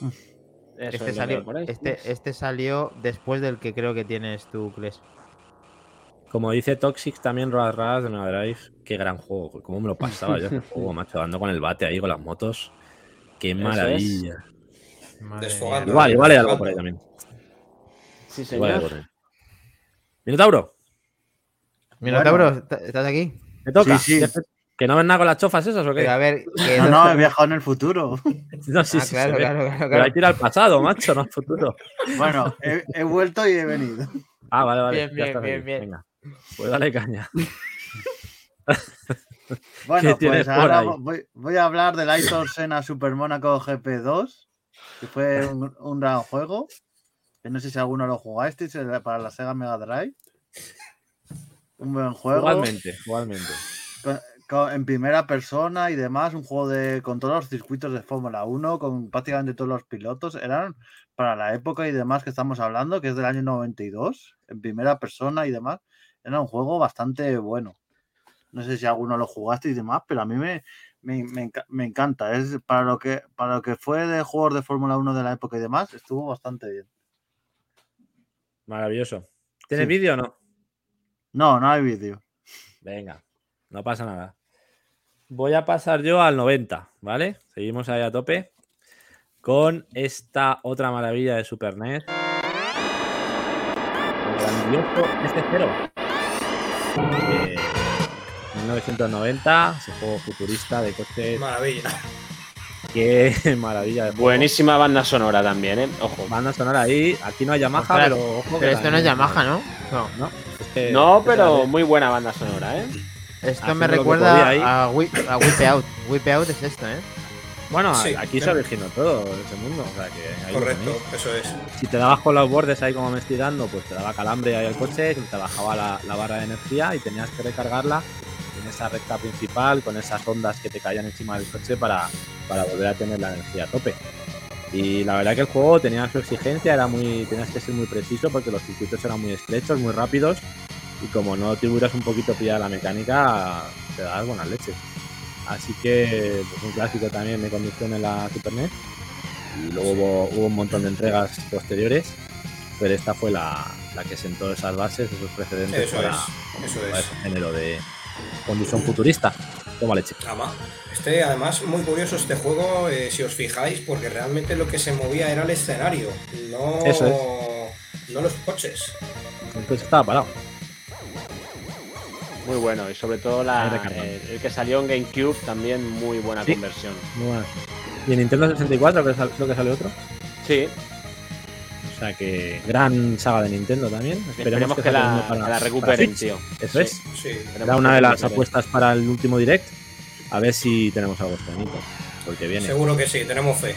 eso Este es salió, este, este salió después del que creo que tienes tú, Kles. Como dice Toxic, también Road Rush de Mega Drive. Qué gran juego. ¿Cómo me lo pasaba yo ese *laughs* juego, macho? Dando con el bate ahí con las motos. Qué maravilla. Desfogando. igual hay algo por ahí también. Sí, señor. ahí. Minotauro, Minotauro, ¿est- ¿estás aquí? ¿te toca? Sí, sí. ¿Que no ves nada con las chofas esas o qué? Pero a ver, *laughs* que No, he viajado en el futuro. *laughs* No, sí, Ah, sí, claro, ve. claro, claro, Pero claro. hay que ir al pasado, macho, no al futuro. Bueno, he, he vuelto y he venido. Ah, vale, vale. Bien, ya bien, bien, bien. Venga. Pues dale caña. *laughs* *laughs* Bueno, pues ahora voy, voy a hablar del Aitor Sena Super Monaco GP2, que fue *laughs* un, un gran juego. Que no sé si alguno lo jugasteis para la Sega Mega Drive. Un buen juego. Igualmente, igualmente. con- con- en primera persona y demás, un juego de con todos los circuitos de Fórmula 1, con prácticamente todos los pilotos, eran para la época y demás que estamos hablando, que es del año 92, en primera persona y demás, era un juego bastante bueno. No sé si alguno lo jugaste y demás, pero a mí me, me, me me encanta. Es para lo que para lo que fue de juegos de Fórmula 1 de la época y demás, estuvo bastante bien. Maravilloso. ¿Tienes Sí. vídeo o no? No, no hay vídeo. Venga, no pasa nada. Voy a pasar yo al 90, ¿vale? Seguimos ahí a tope con esta otra maravilla de Super NES. El grandioso S0. Eh, 1990, ese juego futurista de coches. Maravilla. Qué *laughs* maravilla de. Buenísima banda sonora también, ¿eh? Ojo. Banda sonora ahí. Aquí no hay Yamaha, Ostras, pero ojo que Pero esto no es Yamaha, ¿no? No. No, No, pero muy buena banda sonora, ¿eh? Esto Haciendo me recuerda a, Whip, a Whip Out. Whip Out es esto, ¿eh? Bueno, Sí, aquí se claro. originó todo ese mundo. O sea que Correcto, eso es. Si te dabas con los bordes ahí como me estoy dando, pues te daba calambre ahí al coche, te bajaba la, la barra de energía y tenías que recargarla en esa recta principal con esas ondas que te caían encima del coche para, para volver a tener la energía a tope. Y la verdad que el juego tenía su exigencia, era muy, tenías que ser muy preciso porque los circuitos eran muy estrechos, muy rápidos y como no te hubieras un poquito pillada la mecánica, te dabas buenas leches. Así que pues un clásico también de conducción en la Super NES y luego hubo, hubo un montón de entregas posteriores, pero esta fue la, la que sentó esas bases, esos precedentes Eso para, es. Eso para es. ese género de conducción futurista. Toma leche. Este, además, muy curioso este juego, eh, si os fijáis, porque realmente lo que se movía era el escenario, no, Eso no los coches. Entonces estaba parado. Muy bueno. Y sobre todo la, eh, el que salió en GameCube también muy buena Sí. conversión. Muy buena. Y en Nintendo 64 creo que creo que sale otro. Sí, O sea que gran saga de Nintendo también. Esperemos, esperemos que, la, para- que la para recuperen, tío. Eso Sí. es. Sí. Era una de las apuestas para el último direct. A ver si tenemos algo bonito. Porque viene. Seguro que sí, tenemos fe.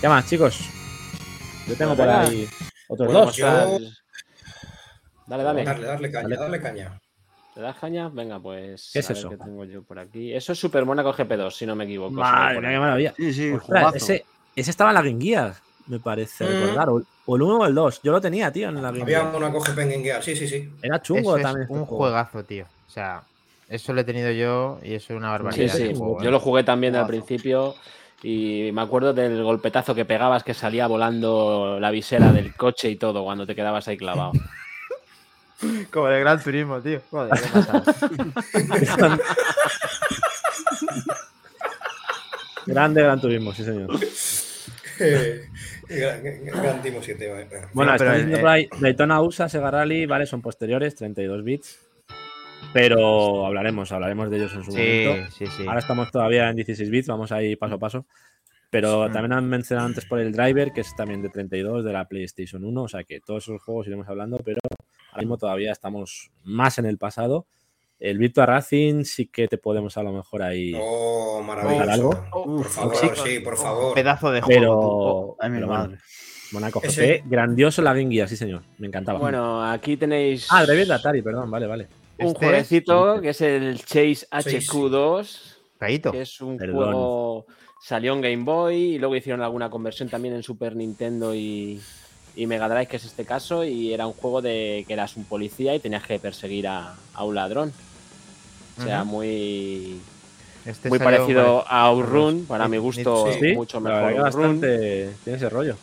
¿Qué más, chicos? Yo tengo Pues por ahí otros dos. yo- estar- Dale, dale. Darle, darle caña, Dale. darle caña. ¿Te das caña? Venga, pues. ¿Qué es a ver eso? qué tengo yo por aquí. Eso es Super Monaco GP2, si no me equivoco. Madre mía, qué maravilla. Sí, sí, Ostras, ese, ese estaba en la Game Gear, me parece Mm. recordar. O, o el 1 o el 2. Yo lo tenía, tío, en la Game Había Gear. una coge Penguin Gear, sí, sí, sí. Era chungo Eso también. es este un juego. juegazo, tío. O sea, eso lo he tenido yo y eso es una Sí, barbaridad. sí. de juego, Yo ¿eh? lo jugué también al principio y me acuerdo del golpetazo que pegabas que salía volando la visera del coche y todo cuando te quedabas ahí clavado. *laughs* *laughs* Como de Gran Turismo, tío. Joder, qué pasada. *laughs* Grande Gran Turismo, sí, señor. Gran, gran Timo 7. vale. Bueno, pero están el- diciendo por ahí Daytona USA, Sega Rally, vale, son posteriores, 32 bits. Pero hablaremos, hablaremos de ellos en su Sí, momento. sí, sí. Ahora estamos todavía en 16 bits, vamos ahí paso a paso. Pero también han mencionado antes por el driver, que es también de 32 de la PlayStation 1. O sea que todos esos juegos iremos hablando, pero ahora mismo todavía estamos más en el pasado. El Virtua Racing sí que te podemos a lo mejor ahí. Oh, ¿Contar maravilloso. algo? Por favor, Sí, sí, por favor. Pedazo de juego. Pero. tú. Ay, mi pero bueno, madre. Monaco Ese- GP, grandioso la Game Gear, sí señor. Me encantaba. Bueno, aquí tenéis Ah, driver de Atari, perdón, vale, vale. un Este jueguecito que es el Chase Chase. HQ2, Caíto. que es un Perdón. juego. Salió en Game Boy y luego hicieron alguna conversión también en Super Nintendo y, y Mega Drive, que es este caso, y era un juego de que eras un policía y tenías que perseguir a, a un ladrón. O sea, muy, Este muy parecido para- a Outrun. Para mi gusto, sí. Mucho mejor que bastante. Tiene ese rollo.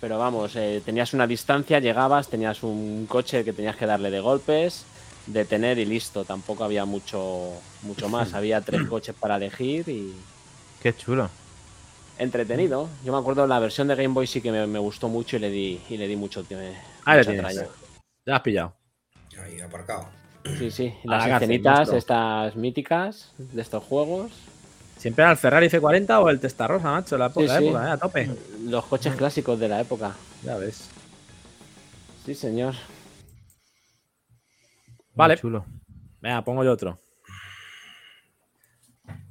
Pero vamos, eh, tenías una distancia, llegabas, tenías un coche que tenías que darle de golpes, detener y listo. Tampoco había mucho, mucho más. Había tres coches para elegir y Qué chulo. Entretenido. Yo me acuerdo la versión de Game Boy sí que me, me gustó mucho y le di, y le di mucho tiempo. Tienes. Ya has pillado. Ahí, aparcado. Sí, sí. A la Las cárcel, escenitas, estas míticas de estos juegos. ¿Siempre era el Ferrari C40 o el Testarossa, macho? La época, Sí, la época, eh, a tope. Los coches clásicos de la época. Ya ves. Sí, señor. Vale. Muy chulo. Venga, pongo yo otro.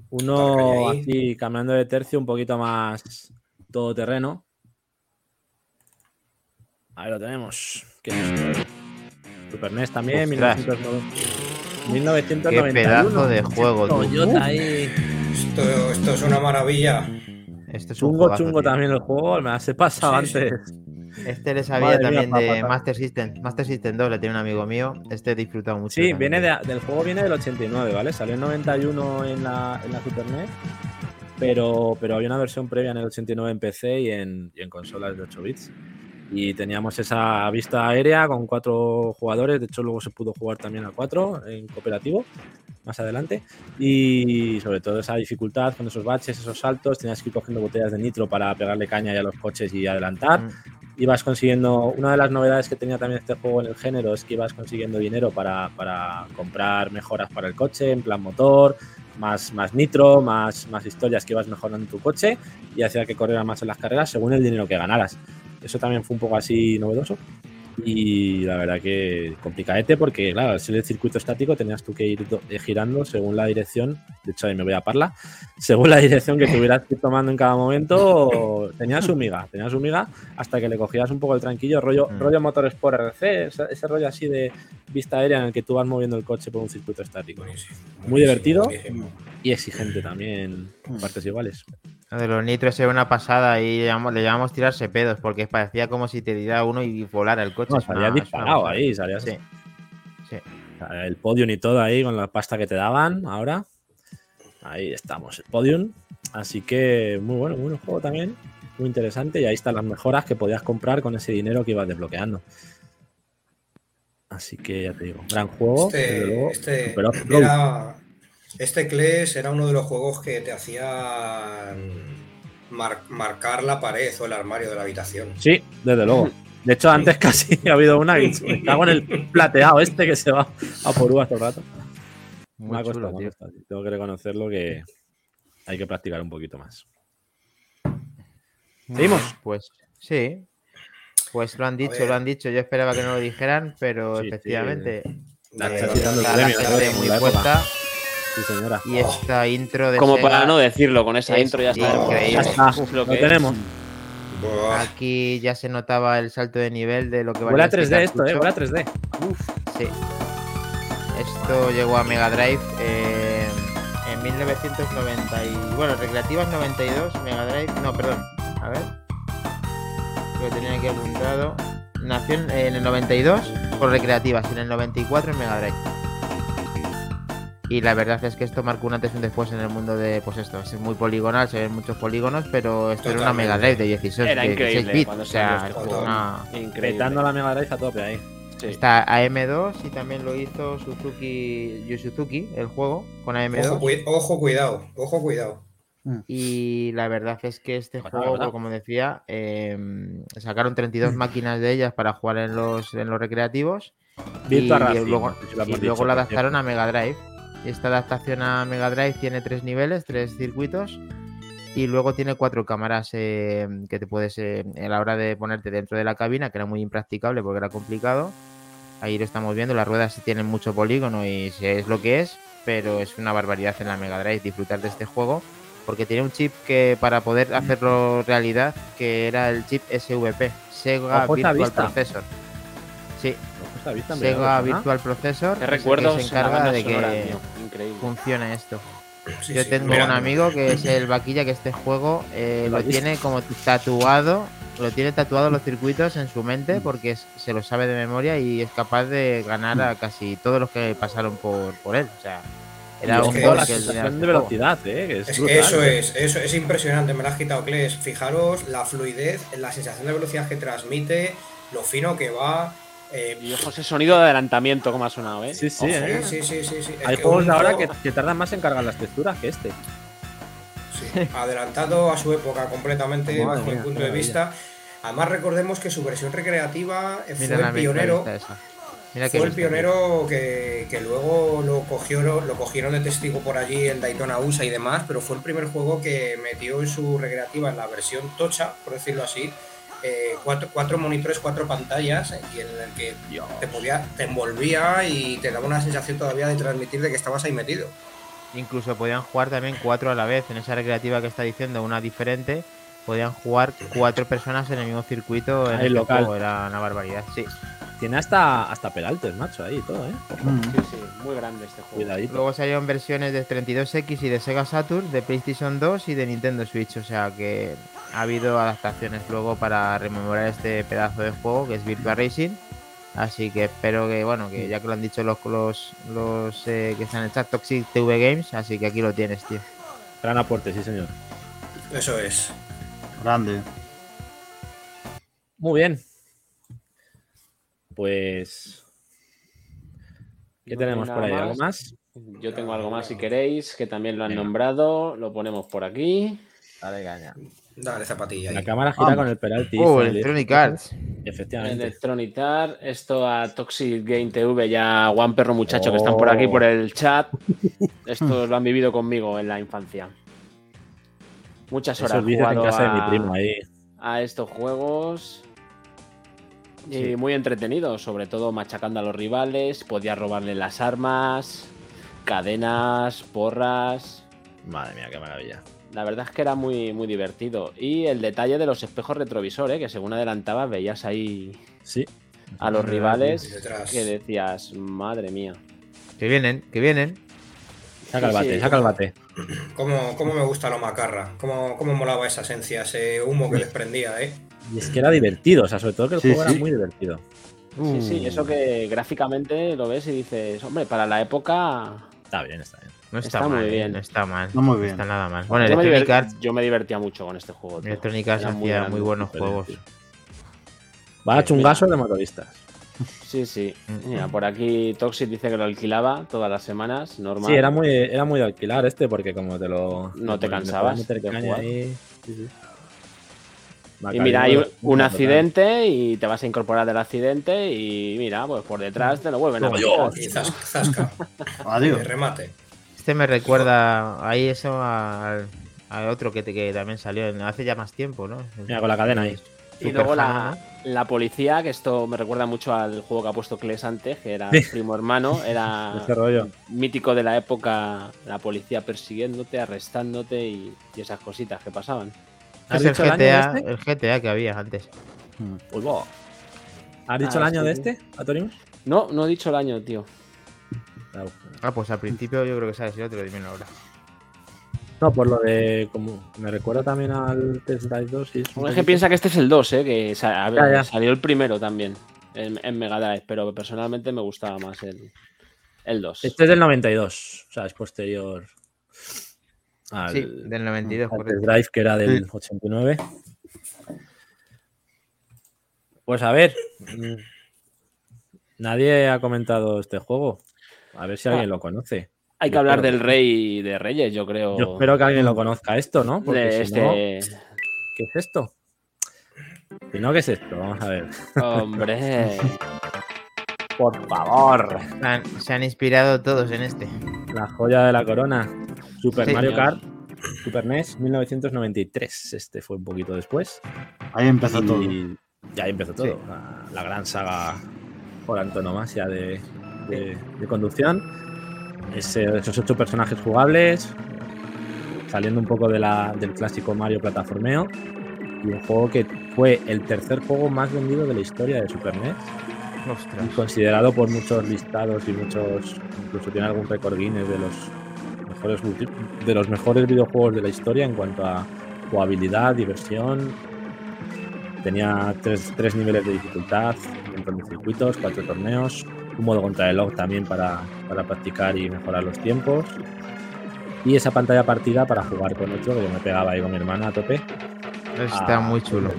Uno aquí cambiando de tercio, un poquito más todoterreno. Ahí lo tenemos. ¿Qué es? Super NES también, Ostras. 1990 1991. Qué pedazo de juego. Toyota ahí. Esto, esto es una maravilla. Este es un Chungo, chungo tío. también el juego. Me las he pasado Sí, sí. Este le sabía Madre mía, también de. Master System. Master System 2 le tiene un amigo mío. Este he disfrutado mucho. Sí, también. viene de- del juego viene del 89, ¿vale? Salió en 91 en la, en la Super NES, pero, pero había una versión previa en el 89 en PC y en, y en consolas de 8 bits. Y teníamos esa vista aérea con cuatro jugadores, de hecho luego se pudo jugar también a cuatro en cooperativo más adelante. Y sobre todo esa dificultad con esos baches, esos saltos, tenías que ir cogiendo botellas de nitro para pegarle caña ya a los coches y adelantar Mm. Ibas consiguiendo. Una de las novedades que tenía también este juego en el género es que ibas consiguiendo dinero para, para comprar mejoras para el coche, en plan motor, más, más nitro, más, más historias que ibas mejorando tu coche y hacía que corriera más en las carreras según el dinero que ganaras. Eso también fue un poco así novedoso. Y la verdad que complicadete porque, claro, al ser el circuito estático tenías tú que ir eh, girando según la dirección. De hecho, ahí me voy a parla. *laughs* Según la dirección que tuvieras que ir tomando en cada momento, tenía su miga, tenía su miga hasta que le cogías un poco el tranquillo, rollo, Mm. rollo Motorsport RC, ese, ese rollo así de vista aérea en el que tú vas moviendo el coche por un circuito estático. Buenísimo, Muy divertido. buenísimo. Y exigente también, partes iguales. Lo de los nitros era una pasada y le llamamos, le llamamos tirarse pedos porque parecía como si te diera uno y volara el coche. No, salías una disparado ahí, salías Sí. Sí. El podium y todo ahí con la pasta que te daban ahora. Ahí estamos, el podium. Así que muy bueno, muy buen juego también. Muy interesante. Y ahí están las mejoras que podías comprar con ese dinero que ibas desbloqueando. Así que ya te digo, gran juego. desde luego. Este, este, era, este CLES era uno de los juegos que te hacían mar- marcar la pared o el armario de la habitación. Sí, desde luego. De hecho, antes casi *laughs* ha habido una que me cago en el plateado este que se va a por uvas todo el rato. Me Muy ha costado, chulo, me ha tío. costado. Tengo que reconocerlo que hay que practicar un poquito más. ¿Seguimos? Pues sí. Pues lo han dicho, lo han dicho. Yo esperaba que no lo dijeran, pero Sí, sí. efectivamente La- eh, premio, la ¿no? gente muy la época. puesta Sí, señora. y esta intro de Como Sega para no decirlo, con esa es intro ya está. increíble. Ya está, Uf, lo lo que tenemos. Aquí ya se notaba el salto de nivel de lo que Huele a valía este 3D esto, eh. cartucho. Huele a 3D. Sí. Esto llegó a Mega Drive eh, en 1990 y bueno, recreativas 92, Mega Drive, no, perdón, a ver. Lo tenía aquí apuntado. Nació en, en el 92 por recreativas y en el 94 en Mega Drive. Y la verdad es que esto marcó un antes y un después en el mundo de, pues esto, es muy poligonal, se ven muchos polígonos, pero esto era una. Mega Drive de 16, Era de 16 increíble bits, cuando o sea, este una, la Mega Drive a tope ahí. Sí. Está AM2 y también lo hizo Suzuki Yu Suzuki, el juego, con AM2. Ojo, cui- ojo, cuidado, ojo, cuidado. Y la verdad es que este juego, como decía, eh, sacaron 32 máquinas de ellas para jugar en los, en los recreativos. Virtua y Racing, luego, y luego lo adaptaron a Mega Drive. Esta adaptación a Mega Drive tiene tres niveles, tres circuitos. Y luego tiene cuatro cámaras eh, que te puedes, eh, a la hora de ponerte dentro de la cabina, que era muy impracticable porque era complicado. Ahí lo estamos viendo, las ruedas tienen mucho polígono y es lo que es, pero es una barbaridad en la Mega Drive disfrutar de este juego, porque tiene un chip que para poder hacerlo realidad, que era el chip SVP, Sega Virtual vista. Processor. Sí, Vista, Sega. Virtual Processor es recuerdos que se encarga de que. Increíble. funcione esto. Sí, Yo sí, tengo mira, un amigo que es el vaquilla que este juego eh, *laughs* lo tiene como tatuado, lo tiene tatuado los circuitos en su mente porque es- se lo sabe de memoria y es capaz de ganar a casi todos los que pasaron por, por él. O sea, era un juego la que este de velocidad, eh, que es Es- brutal, eso eh. es, eso es impresionante, me lo has quitado, Kles. Fijaros la fluidez, la sensación de velocidad que transmite, lo fino que va. Eh, Y ojo ese sonido de adelantamiento como ha sonado, ¿eh? Sí, sí, Ojo. eh. sí, sí, sí, sí. Es Hay que juegos de ahora que, juego- que tardan más en cargar las texturas que este. Sí, *laughs* adelantado a su época completamente, bajo mía, mi punto de vista. Además, recordemos que su versión recreativa fue el pionero. Mira Fue el pionero que, que luego lo cogieron, lo cogieron de testigo por allí en Daytona USA y demás, pero fue el primer juego que metió en su recreativa, en la versión tocha, por decirlo así, eh, cuatro, cuatro monitores, cuatro pantallas, eh, y en el que te podía, te envolvía y te daba una sensación todavía de transmitir de que estabas ahí metido. Incluso podían jugar también cuatro a la vez. En esa recreativa que está diciendo, una diferente, podían jugar cuatro personas en el mismo circuito en Ahí este local. juego. Era una barbaridad, sí. Tiene hasta, hasta peraltes, macho, ahí y todo, ¿eh? Mm. Sí, sí, muy grande este juego. Cuidadito. Luego salieron versiones de 32X y de Sega Saturn, de PlayStation 2 y de Nintendo Switch. O sea que ha habido adaptaciones luego para rememorar este pedazo de juego que es Virtua Racing. Así que espero que, bueno, que ya que lo han dicho los, los, los eh, que están en el chat, Toxic TV Games, así que aquí lo tienes, tío. Gran aporte, sí, señor. Eso es. Grande. Muy bien. Pues. ¿Qué No tenemos por ahí? ¿Algo más? Yo tengo algo más si queréis, que también lo han nombrado. Lo ponemos por aquí. Dale caña. Dale zapatilla La ahí. cámara gira Vamos. con el penalti. Oh, Fali. Electronic Arts. Efectivamente. Electronic Arts, esto a Toxic Game TV, ya Juan Perro Muchacho que están por aquí Oh. por el chat. Esto lo han vivido conmigo en la infancia. Muchas horas vídeos en jugado casa de mi a- primo ahí. a estos juegos. Y muy entretenido, sobre todo machacando a los rivales, podía robarle las armas, cadenas, porras. Madre mía, qué maravilla. La verdad es que era muy, muy divertido. Y el detalle de los espejos retrovisores, que según adelantabas veías ahí Sí. a los rivales detrás. que decías, madre mía. Que vienen, que vienen. Saca el bate, sí. saca el bate. ¿Cómo, cómo me gusta lo macarra? ¿Cómo, ¿Cómo molaba esa esencia, ese humo que les prendía, eh? Y es que era divertido, o sea, sobre todo que el Sí, juego sí. era muy divertido. Sí, sí, Uh, eso que gráficamente lo ves y dices, hombre, para la época Está bien, está bien. No está, está muy mal, eh, bien. No está mal. No muy bien. está nada mal. Bueno, yo, Electronic Arts, yo me divertía mucho con este juego. tío. Electronic Arts muy hacía muy buenos juegos. Va a chungazo de motoristas. Sí, sí. Mira, por aquí Toxic dice que lo alquilaba todas las semanas, normal. Sí, era muy, era muy de alquilar este, porque como te lo. No te cansabas puedes meter de caña jugar. ahí. Sí, sí. Y mira, hay un, total. accidente y te vas a incorporar del accidente y mira, pues por detrás te lo vuelven a zasca. *laughs* Adiós. remate. Este me recuerda ahí eso al, al otro que, te- que también salió en- hace ya más tiempo, ¿no? Mira, con la cadena ahí. Y Super luego fan, la, la policía, que esto me recuerda mucho al juego que ha puesto Kles antes, que era Sí. primo hermano, era *laughs* mítico de la época, la policía persiguiéndote, arrestándote y, y esas cositas que pasaban. ¿Has Es el dicho el GTA, de este? el GTA que había antes. Mm. Uy, bo. ¿Has dicho Ah, el año sí, de este, Atorimus? No, no he dicho el año, tío. Ah, pues al principio yo creo que sabes el otro, dime ahora. No, por lo de. Como, me recuerda también al Test Drive 2. y es un que poquito- piensa que este es el 2, ¿eh? que sa- a ver, Ya, ya. salió el primero también en, en Mega Drive, pero personalmente me gustaba más el, el 2. Este es del 92, o sea, es posterior al, Sí, del 92, al. Test Drive, que era del Sí. 89. Pues a ver, mm, nadie ha comentado este juego. A ver si alguien Ah. lo conoce. Hay que hablar del Rey de Reyes, yo creo. Yo espero que alguien lo conozca esto, ¿no? Porque de si no, este. ¿qué es esto? Si no, ¿qué es esto? Vamos a ver. Hombre. *laughs* Por favor. Se han, se han inspirado todos en este. La joya de la corona. Super Sí, Mario señor. Kart, Super E NES, 1993. Este fue un poquito después. Ahí empezó todo. Y ya ahí empezó todo. La, la gran saga por antonomasia de, de- de conducción. Esos ocho personajes jugables. Saliendo un poco de la- del clásico Mario plataformeo. Y un juego que fue el tercer juego más vendido de la historia de Super NES. y Ostras. considerado por muchos listados y muchos incluso tiene algún récord Guinness de los mejores de los mejores videojuegos de la historia en cuanto a jugabilidad, diversión. Tenía tres, tres niveles de dificultad, montón de circuitos, cuatro torneos, un modo contrarreloj también para, para practicar y mejorar los tiempos. Y esa pantalla partida para jugar con otro, que yo me pegaba ahí con mi hermana a tope. Está a muy chulo.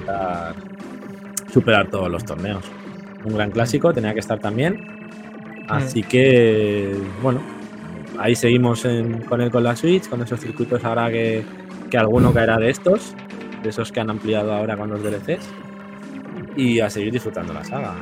superar todos los torneos. Un gran clásico, tenía que estar también. Así que, bueno, ahí seguimos en- con él con la Switch, con esos circuitos ahora que, que alguno caerá de estos, de esos que han ampliado ahora con los DLCs. Y a seguir disfrutando la saga.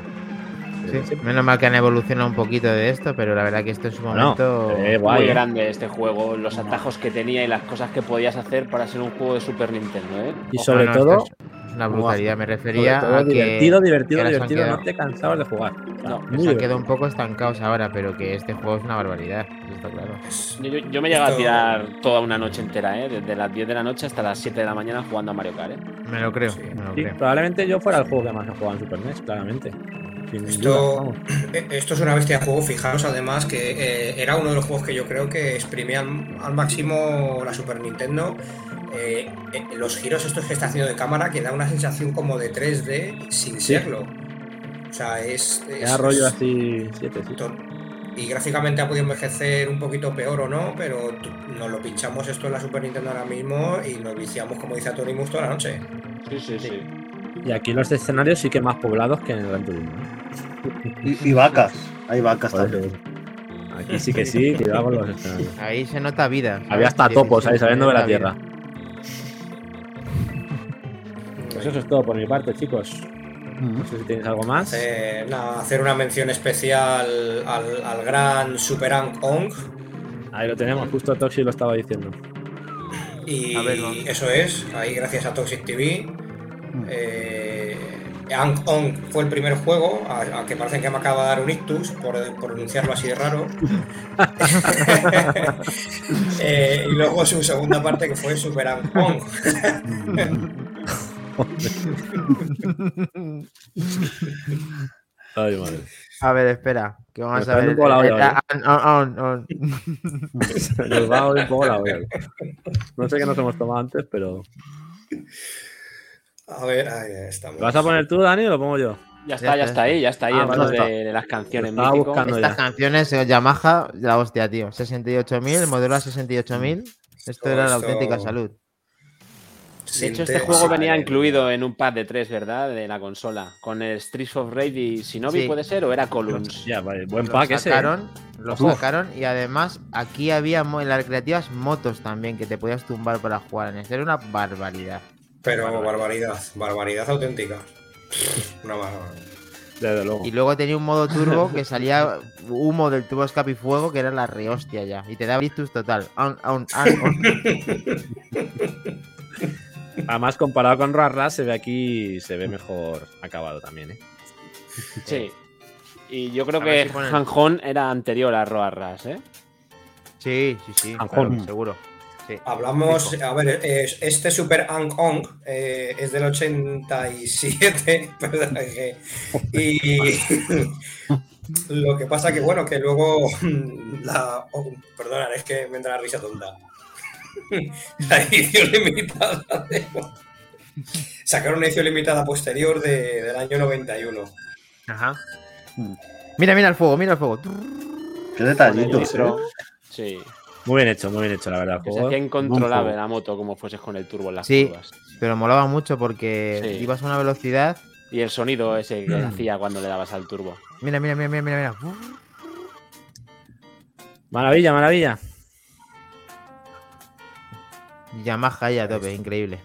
Sí, Menos mal que han evolucionado un poquito de esto, pero la verdad que esto en su momento. eh, guay, Muy ¿eh? grande este juego, los atajos que tenía y las cosas que podías hacer para ser un juego de Super Nintendo. ¿eh? Y sobre todo, es una brutalidad. Me refería todo a que. divertido, divertido, que divertido, no te cansabas de jugar. No, han divertido. quedado un poco estancados ahora, pero que este juego es una barbaridad. Está claro. Yo, yo- yo me llego a tirar toda una noche entera, ¿eh? desde las 10 de la noche hasta las 7 de la mañana jugando a Mario Kart. ¿eh? Me lo creo, Sí. me lo Sí, creo. probablemente yo fuera el juego que más he jugado en Super NES, claramente. Sin duda, Esto, vamos. eh, esto es una bestia de juego. Fijaros además que eh, era uno de los juegos que yo creo que exprimían al máximo la Super Nintendo. Eh, eh, los giros estos que está haciendo de cámara que da una sensación como de 3D sin Sí. serlo. O sea, es... es- rollo así 7, sí. Y gráficamente ha podido envejecer un poquito peor o no, pero nos lo pinchamos esto en la Super Nintendo ahora mismo y nos viciamos, como dice Atonimus, toda la noche. Sí, sí, sí. Y aquí los escenarios sí que más poblados que en el Gran Turismo. ¿eh? Y, y vacas. Hay vacas también. Aquí sí que sí, cuidado con los escenarios. Ahí se nota vida. Había hasta topos ahí saliendo de la tierra. Pues eso es todo por mi parte, chicos. No sé si tenéis algo más. Eh, nada, hacer una mención especial al, al gran Super Ang Ong. Ahí lo tenemos, justo Toxi lo estaba diciendo. Y eso es, ahí gracias a Toxic TV. Eh, Ang Ong fue el primer juego, a- aunque parece que me acaba de dar un ictus por, pronunciarlo así de raro. *laughs* Eh, y luego su segunda parte que fue Super Ang Ong. *laughs* Ay, madre. A ver, espera, que vamos Me a ver. dando un poco la olla, ah, on, on, on. Nos va a un poco la olla. No sé qué nos hemos tomado antes, pero. A ver, ahí estamos. ¿Lo vas a poner tú, Dani, o lo pongo yo? Ya está, ya está ahí, ya está ahí. Ah, en vale, de, de las canciones Estaba mítico. buscando. Estas ya. canciones, eh, Yamaha, la hostia, tío. 68.000, el modelo a 68.000. Esto era la Esto- auténtica salud. De hecho, este juego venía incluido en un pack de tres, ¿verdad? De la consola. Con el Streets of Rage y Shinobi, Sí. puede ser, o era Columns. Ya, vale. Buen Lo pack ese. ¿eh? sacaron, lo Uf. sacaron y además aquí había en las recreativas motos también que te podías tumbar para jugar en esto. Era una barbaridad. Pero barbaridad, barbaridad auténtica. Una barbaridad. Desde luego. Y luego tenía un modo turbo que salía humo del tubo de escape y fuego que era la rehostia ya. Y te daba ictus total. Además, comparado con Ras se ve aquí, se ve mejor acabado también, ¿eh? Sí. Y yo creo que si ponen- era anterior a Roarras, ¿eh? Sí, sí, sí. Anjón. claro, seguro. Sí. Hablamos, a ver, es- este Super Ang Ong eh, es del 87, *laughs* perdón, que- y *laughs* lo que pasa que, bueno, que luego *laughs* la, oh, perdona, es que me entra la risa tonta. La edición limitada de- sacaron una edición limitada posterior de- del año 91. Ajá. Mira, mira el fuego, mira el fuego. Qué nitro. ¿eh? Sí. Muy bien hecho, muy bien hecho, la verdad. Que se hacía incontrolable la moto como fueses con el turbo en las Sí. curvas. Pero molaba mucho porque Sí. ibas a una velocidad. Y el sonido ese que Mm. hacía cuando le dabas al turbo. Mira, mira, mira, mira, mira. mira. Maravilla, maravilla. Yamaha ya a tope, increíble.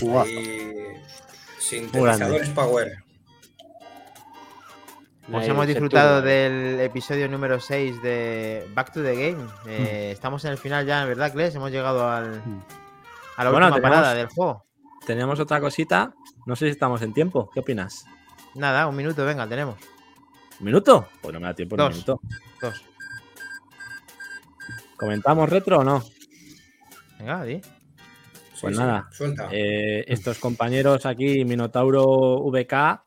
Guau. Y sintetizadores Power. Pues hemos disfrutado del episodio número 6 de Back to the Game. Mm. Eh, Estamos en el final ya, ¿verdad, Kles? Hemos llegado al, a la Bueno, última tenemos- parada del juego. Teníamos otra cosita. No sé si estamos en tiempo. ¿Qué opinas? Nada, un minuto, venga, tenemos. ¿Un minuto? Pues no me da tiempo en un Dos. minuto. Dos. ¿Comentamos retro o no? Venga, di. Sí, Pues sí, nada, Suelta. Eh, estos compañeros aquí, Minotauro VK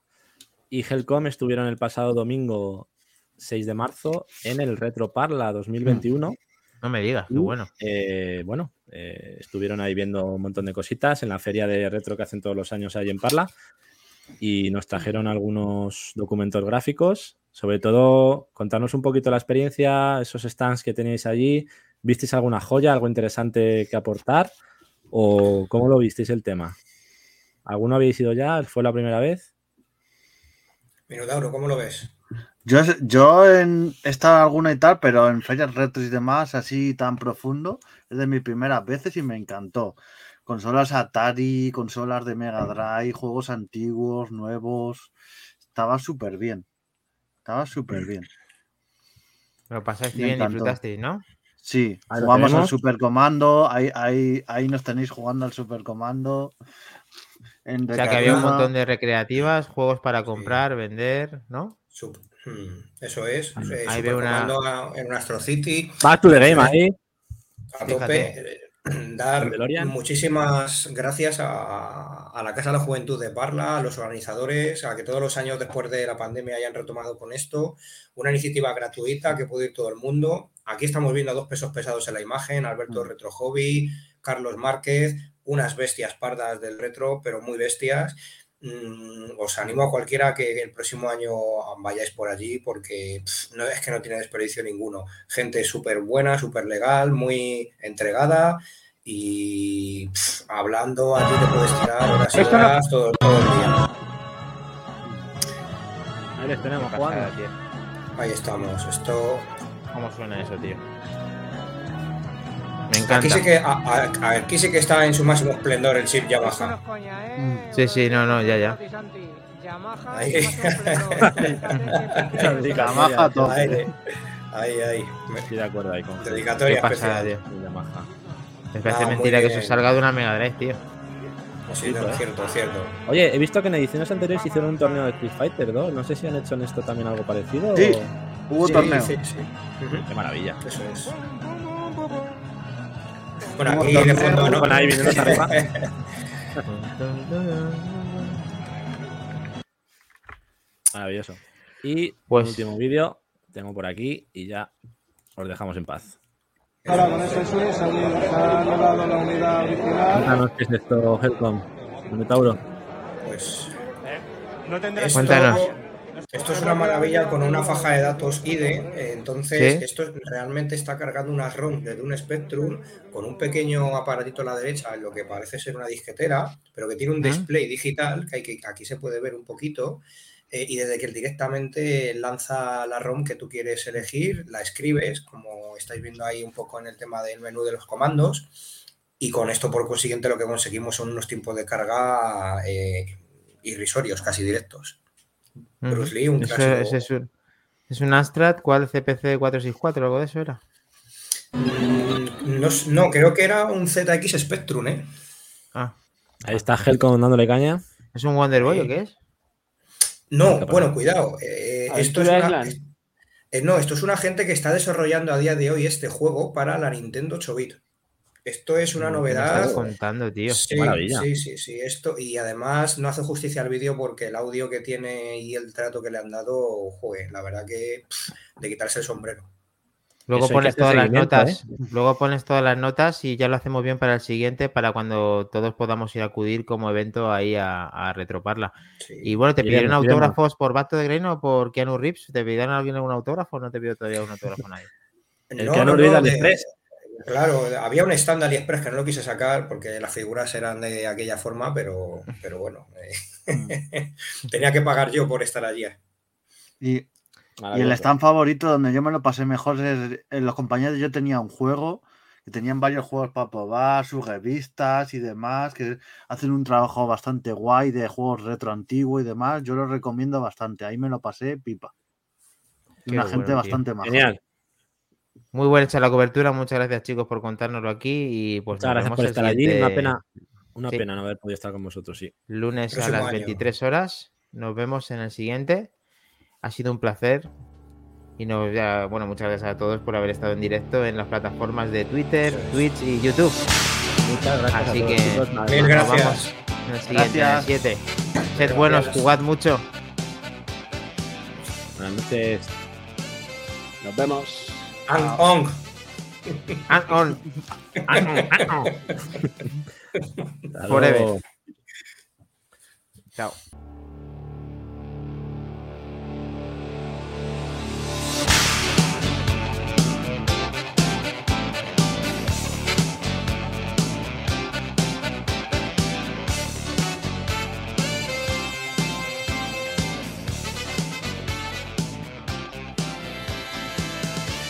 y Helcom, estuvieron el pasado domingo 6 de marzo en el Retro Parla 2021. No me digas, qué bueno. Eh, bueno, eh, estuvieron ahí viendo un montón de cositas en la feria de retro que hacen todos los años ahí en Parla y nos trajeron algunos documentos gráficos. Sobre todo, contarnos un poquito la experiencia, esos stands que tenéis allí. ¿Visteis alguna joya, algo interesante que aportar? ¿O cómo lo visteis el tema? ¿Alguno habéis ido ya? ¿Fue la primera vez? Minotauro, ¿cómo lo ves? Yo, yo en, he estado en alguna y tal, pero en ferias retro y demás, así tan profundo, es de mis primeras veces y me encantó. Consolas Atari, consolas de Mega Drive, juegos antiguos, nuevos. Estaba súper bien. Estaba súper bien. Lo pasaste Me bien, encantó. disfrutasteis, ¿no? Sí, jugamos al. Super Comando. Ahí, ahí, ahí nos tenéis jugando al Super Comando. En O sea que había un montón de recreativas, juegos para comprar, vender, ¿no? Hmm, Eso es. eh, Ahí veo una- a- en un Astro City. Back to the game ahí. A tope. eh, *clears throat* dar muchísimas gracias a, a la Casa de la Juventud de Parla, a los organizadores, a que todos los años después de la pandemia hayan retomado con esto. Una iniciativa gratuita que puede ir todo el mundo. Aquí estamos viendo a dos pesos pesados en la imagen, Alberto Retro Hobby, Carlos Márquez, unas bestias pardas del retro, pero muy bestias. Mm, os animo a cualquiera que el próximo año vayáis por allí porque pff, no es que no tiene desperdicio ninguno. Gente súper buena, súper legal, muy entregada y pff, hablando allí te puedes tirar horas y horas todo, todo el día. Ahí les tenemos jugando. Ahí estamos. Esto ¿Cómo suena eso, tío? Me encanta. aquí sí que a- a- aquí sí que está en su máximo esplendor el chip Yamaha. Sí, sí, no, no, ya, ya. Yamaha top. Ahí, ahí, ahí. Estoy de acuerdo ahí con Qué Dedicatoria especial. tío. Yamaha. Me parece Ah, mentira que eso salga de una Mega Drive, tío. Sí, no, cierto, cierto. Oye, he visto que en ediciones anteriores hicieron un torneo de Street Fighter 2. No sé si han hecho en esto también algo parecido. Sí. o- Hubo Sí, torneo. sí, sí. Qué maravilla. Eso es. Bueno, aquí de fondo, ¿no? Con ahí viniendo arriba. Maravilloso. Y Pues- un último vídeo tengo por aquí y ya os dejamos en paz. Ahora con switch allí se ha anulado la unidad original. Cuéntanos qué es esto, Helcom. Minotauro. Pues No tendrás Cuéntanos. Esto es una maravilla con una faja de datos IDE. eh, Entonces, Sí. esto realmente está cargando unas ROM desde un Spectrum con un pequeño aparatito a la derecha en lo que parece ser una disquetera, pero que tiene un Ujú. display digital que, hay que aquí se puede ver un poquito. eh, y desde que directamente lanza la ROM que tú quieres elegir, la escribes, como estáis viendo ahí un poco en el tema del menú de los comandos, y con esto por consiguiente lo que conseguimos son unos tiempos de carga eh, irrisorios, casi directos. Bruce Lee, un clásico. es, un, es un Amstrad, ¿cuál? CPC 464, algo de eso era. Mm, No, no, creo que era un ZX Spectrum, ¿eh? Ah, Ahí está Helcom dándole caña. ¿es un Wonder Boy Sí. o qué es? No, bueno, cuidado. eh, esto es una, eh, no, esto es una gente que está desarrollando a día de hoy este juego para la Nintendo 8 bit. Esto es una ¿Qué me novedad. estás contando, tío? Sí, maravilla. sí, sí, sí, esto. Y además no hace justicia al vídeo porque el audio que tiene y el trato que le han dado, joder, la verdad que pff, de quitarse el sombrero. Luego Eso pones todas las notas. Luego pones todas las notas y ya lo hacemos bien para el siguiente, para cuando todos podamos ir a acudir como evento ahí a, a retroparla. Sí. Y bueno, ¿te pidieron autógrafos por Bato de Greno o por Keanu Reeves? ¿Te pidieron a alguien algún autógrafo o no te pidió todavía un autógrafo nadie? *laughs* El No, que no, no de- Express. Claro, había un stand de AliExpress que no lo quise sacar porque las figuras eran de aquella forma, pero, pero bueno, eh, *laughs* tenía que pagar yo por estar allí. Y, y el stand favorito donde yo me lo pasé mejor es en los compañeros. Yo tenía un juego que tenían varios juegos para probar, sus revistas y demás, que hacen un trabajo bastante guay de juegos retro antiguo y demás. Yo lo recomiendo bastante. Ahí me lo pasé pipa. Qué una bueno, gente tío. bastante maja. Genial. Muy buena hecha la cobertura, muchas gracias chicos por contárnoslo aquí y pues Muchas gracias por el estar allí. Una pena, una Sí. pena no haber podido estar con vosotros, sí. lunes a las año. 23 horas. Nos vemos en el siguiente. Ha sido un placer. Y nos, ya, bueno, muchas gracias a todos por haber estado en directo en las plataformas de Twitter, Twitch y YouTube. Muchas gracias Así a todos, que- chicos. Nada, Mil gracias. en el siguiente, en el Gracias. 7. Sed buenos, Gracias. jugad mucho. Buenas noches. Nos vemos. And on. And on, and on. Hasta Forever. Chao.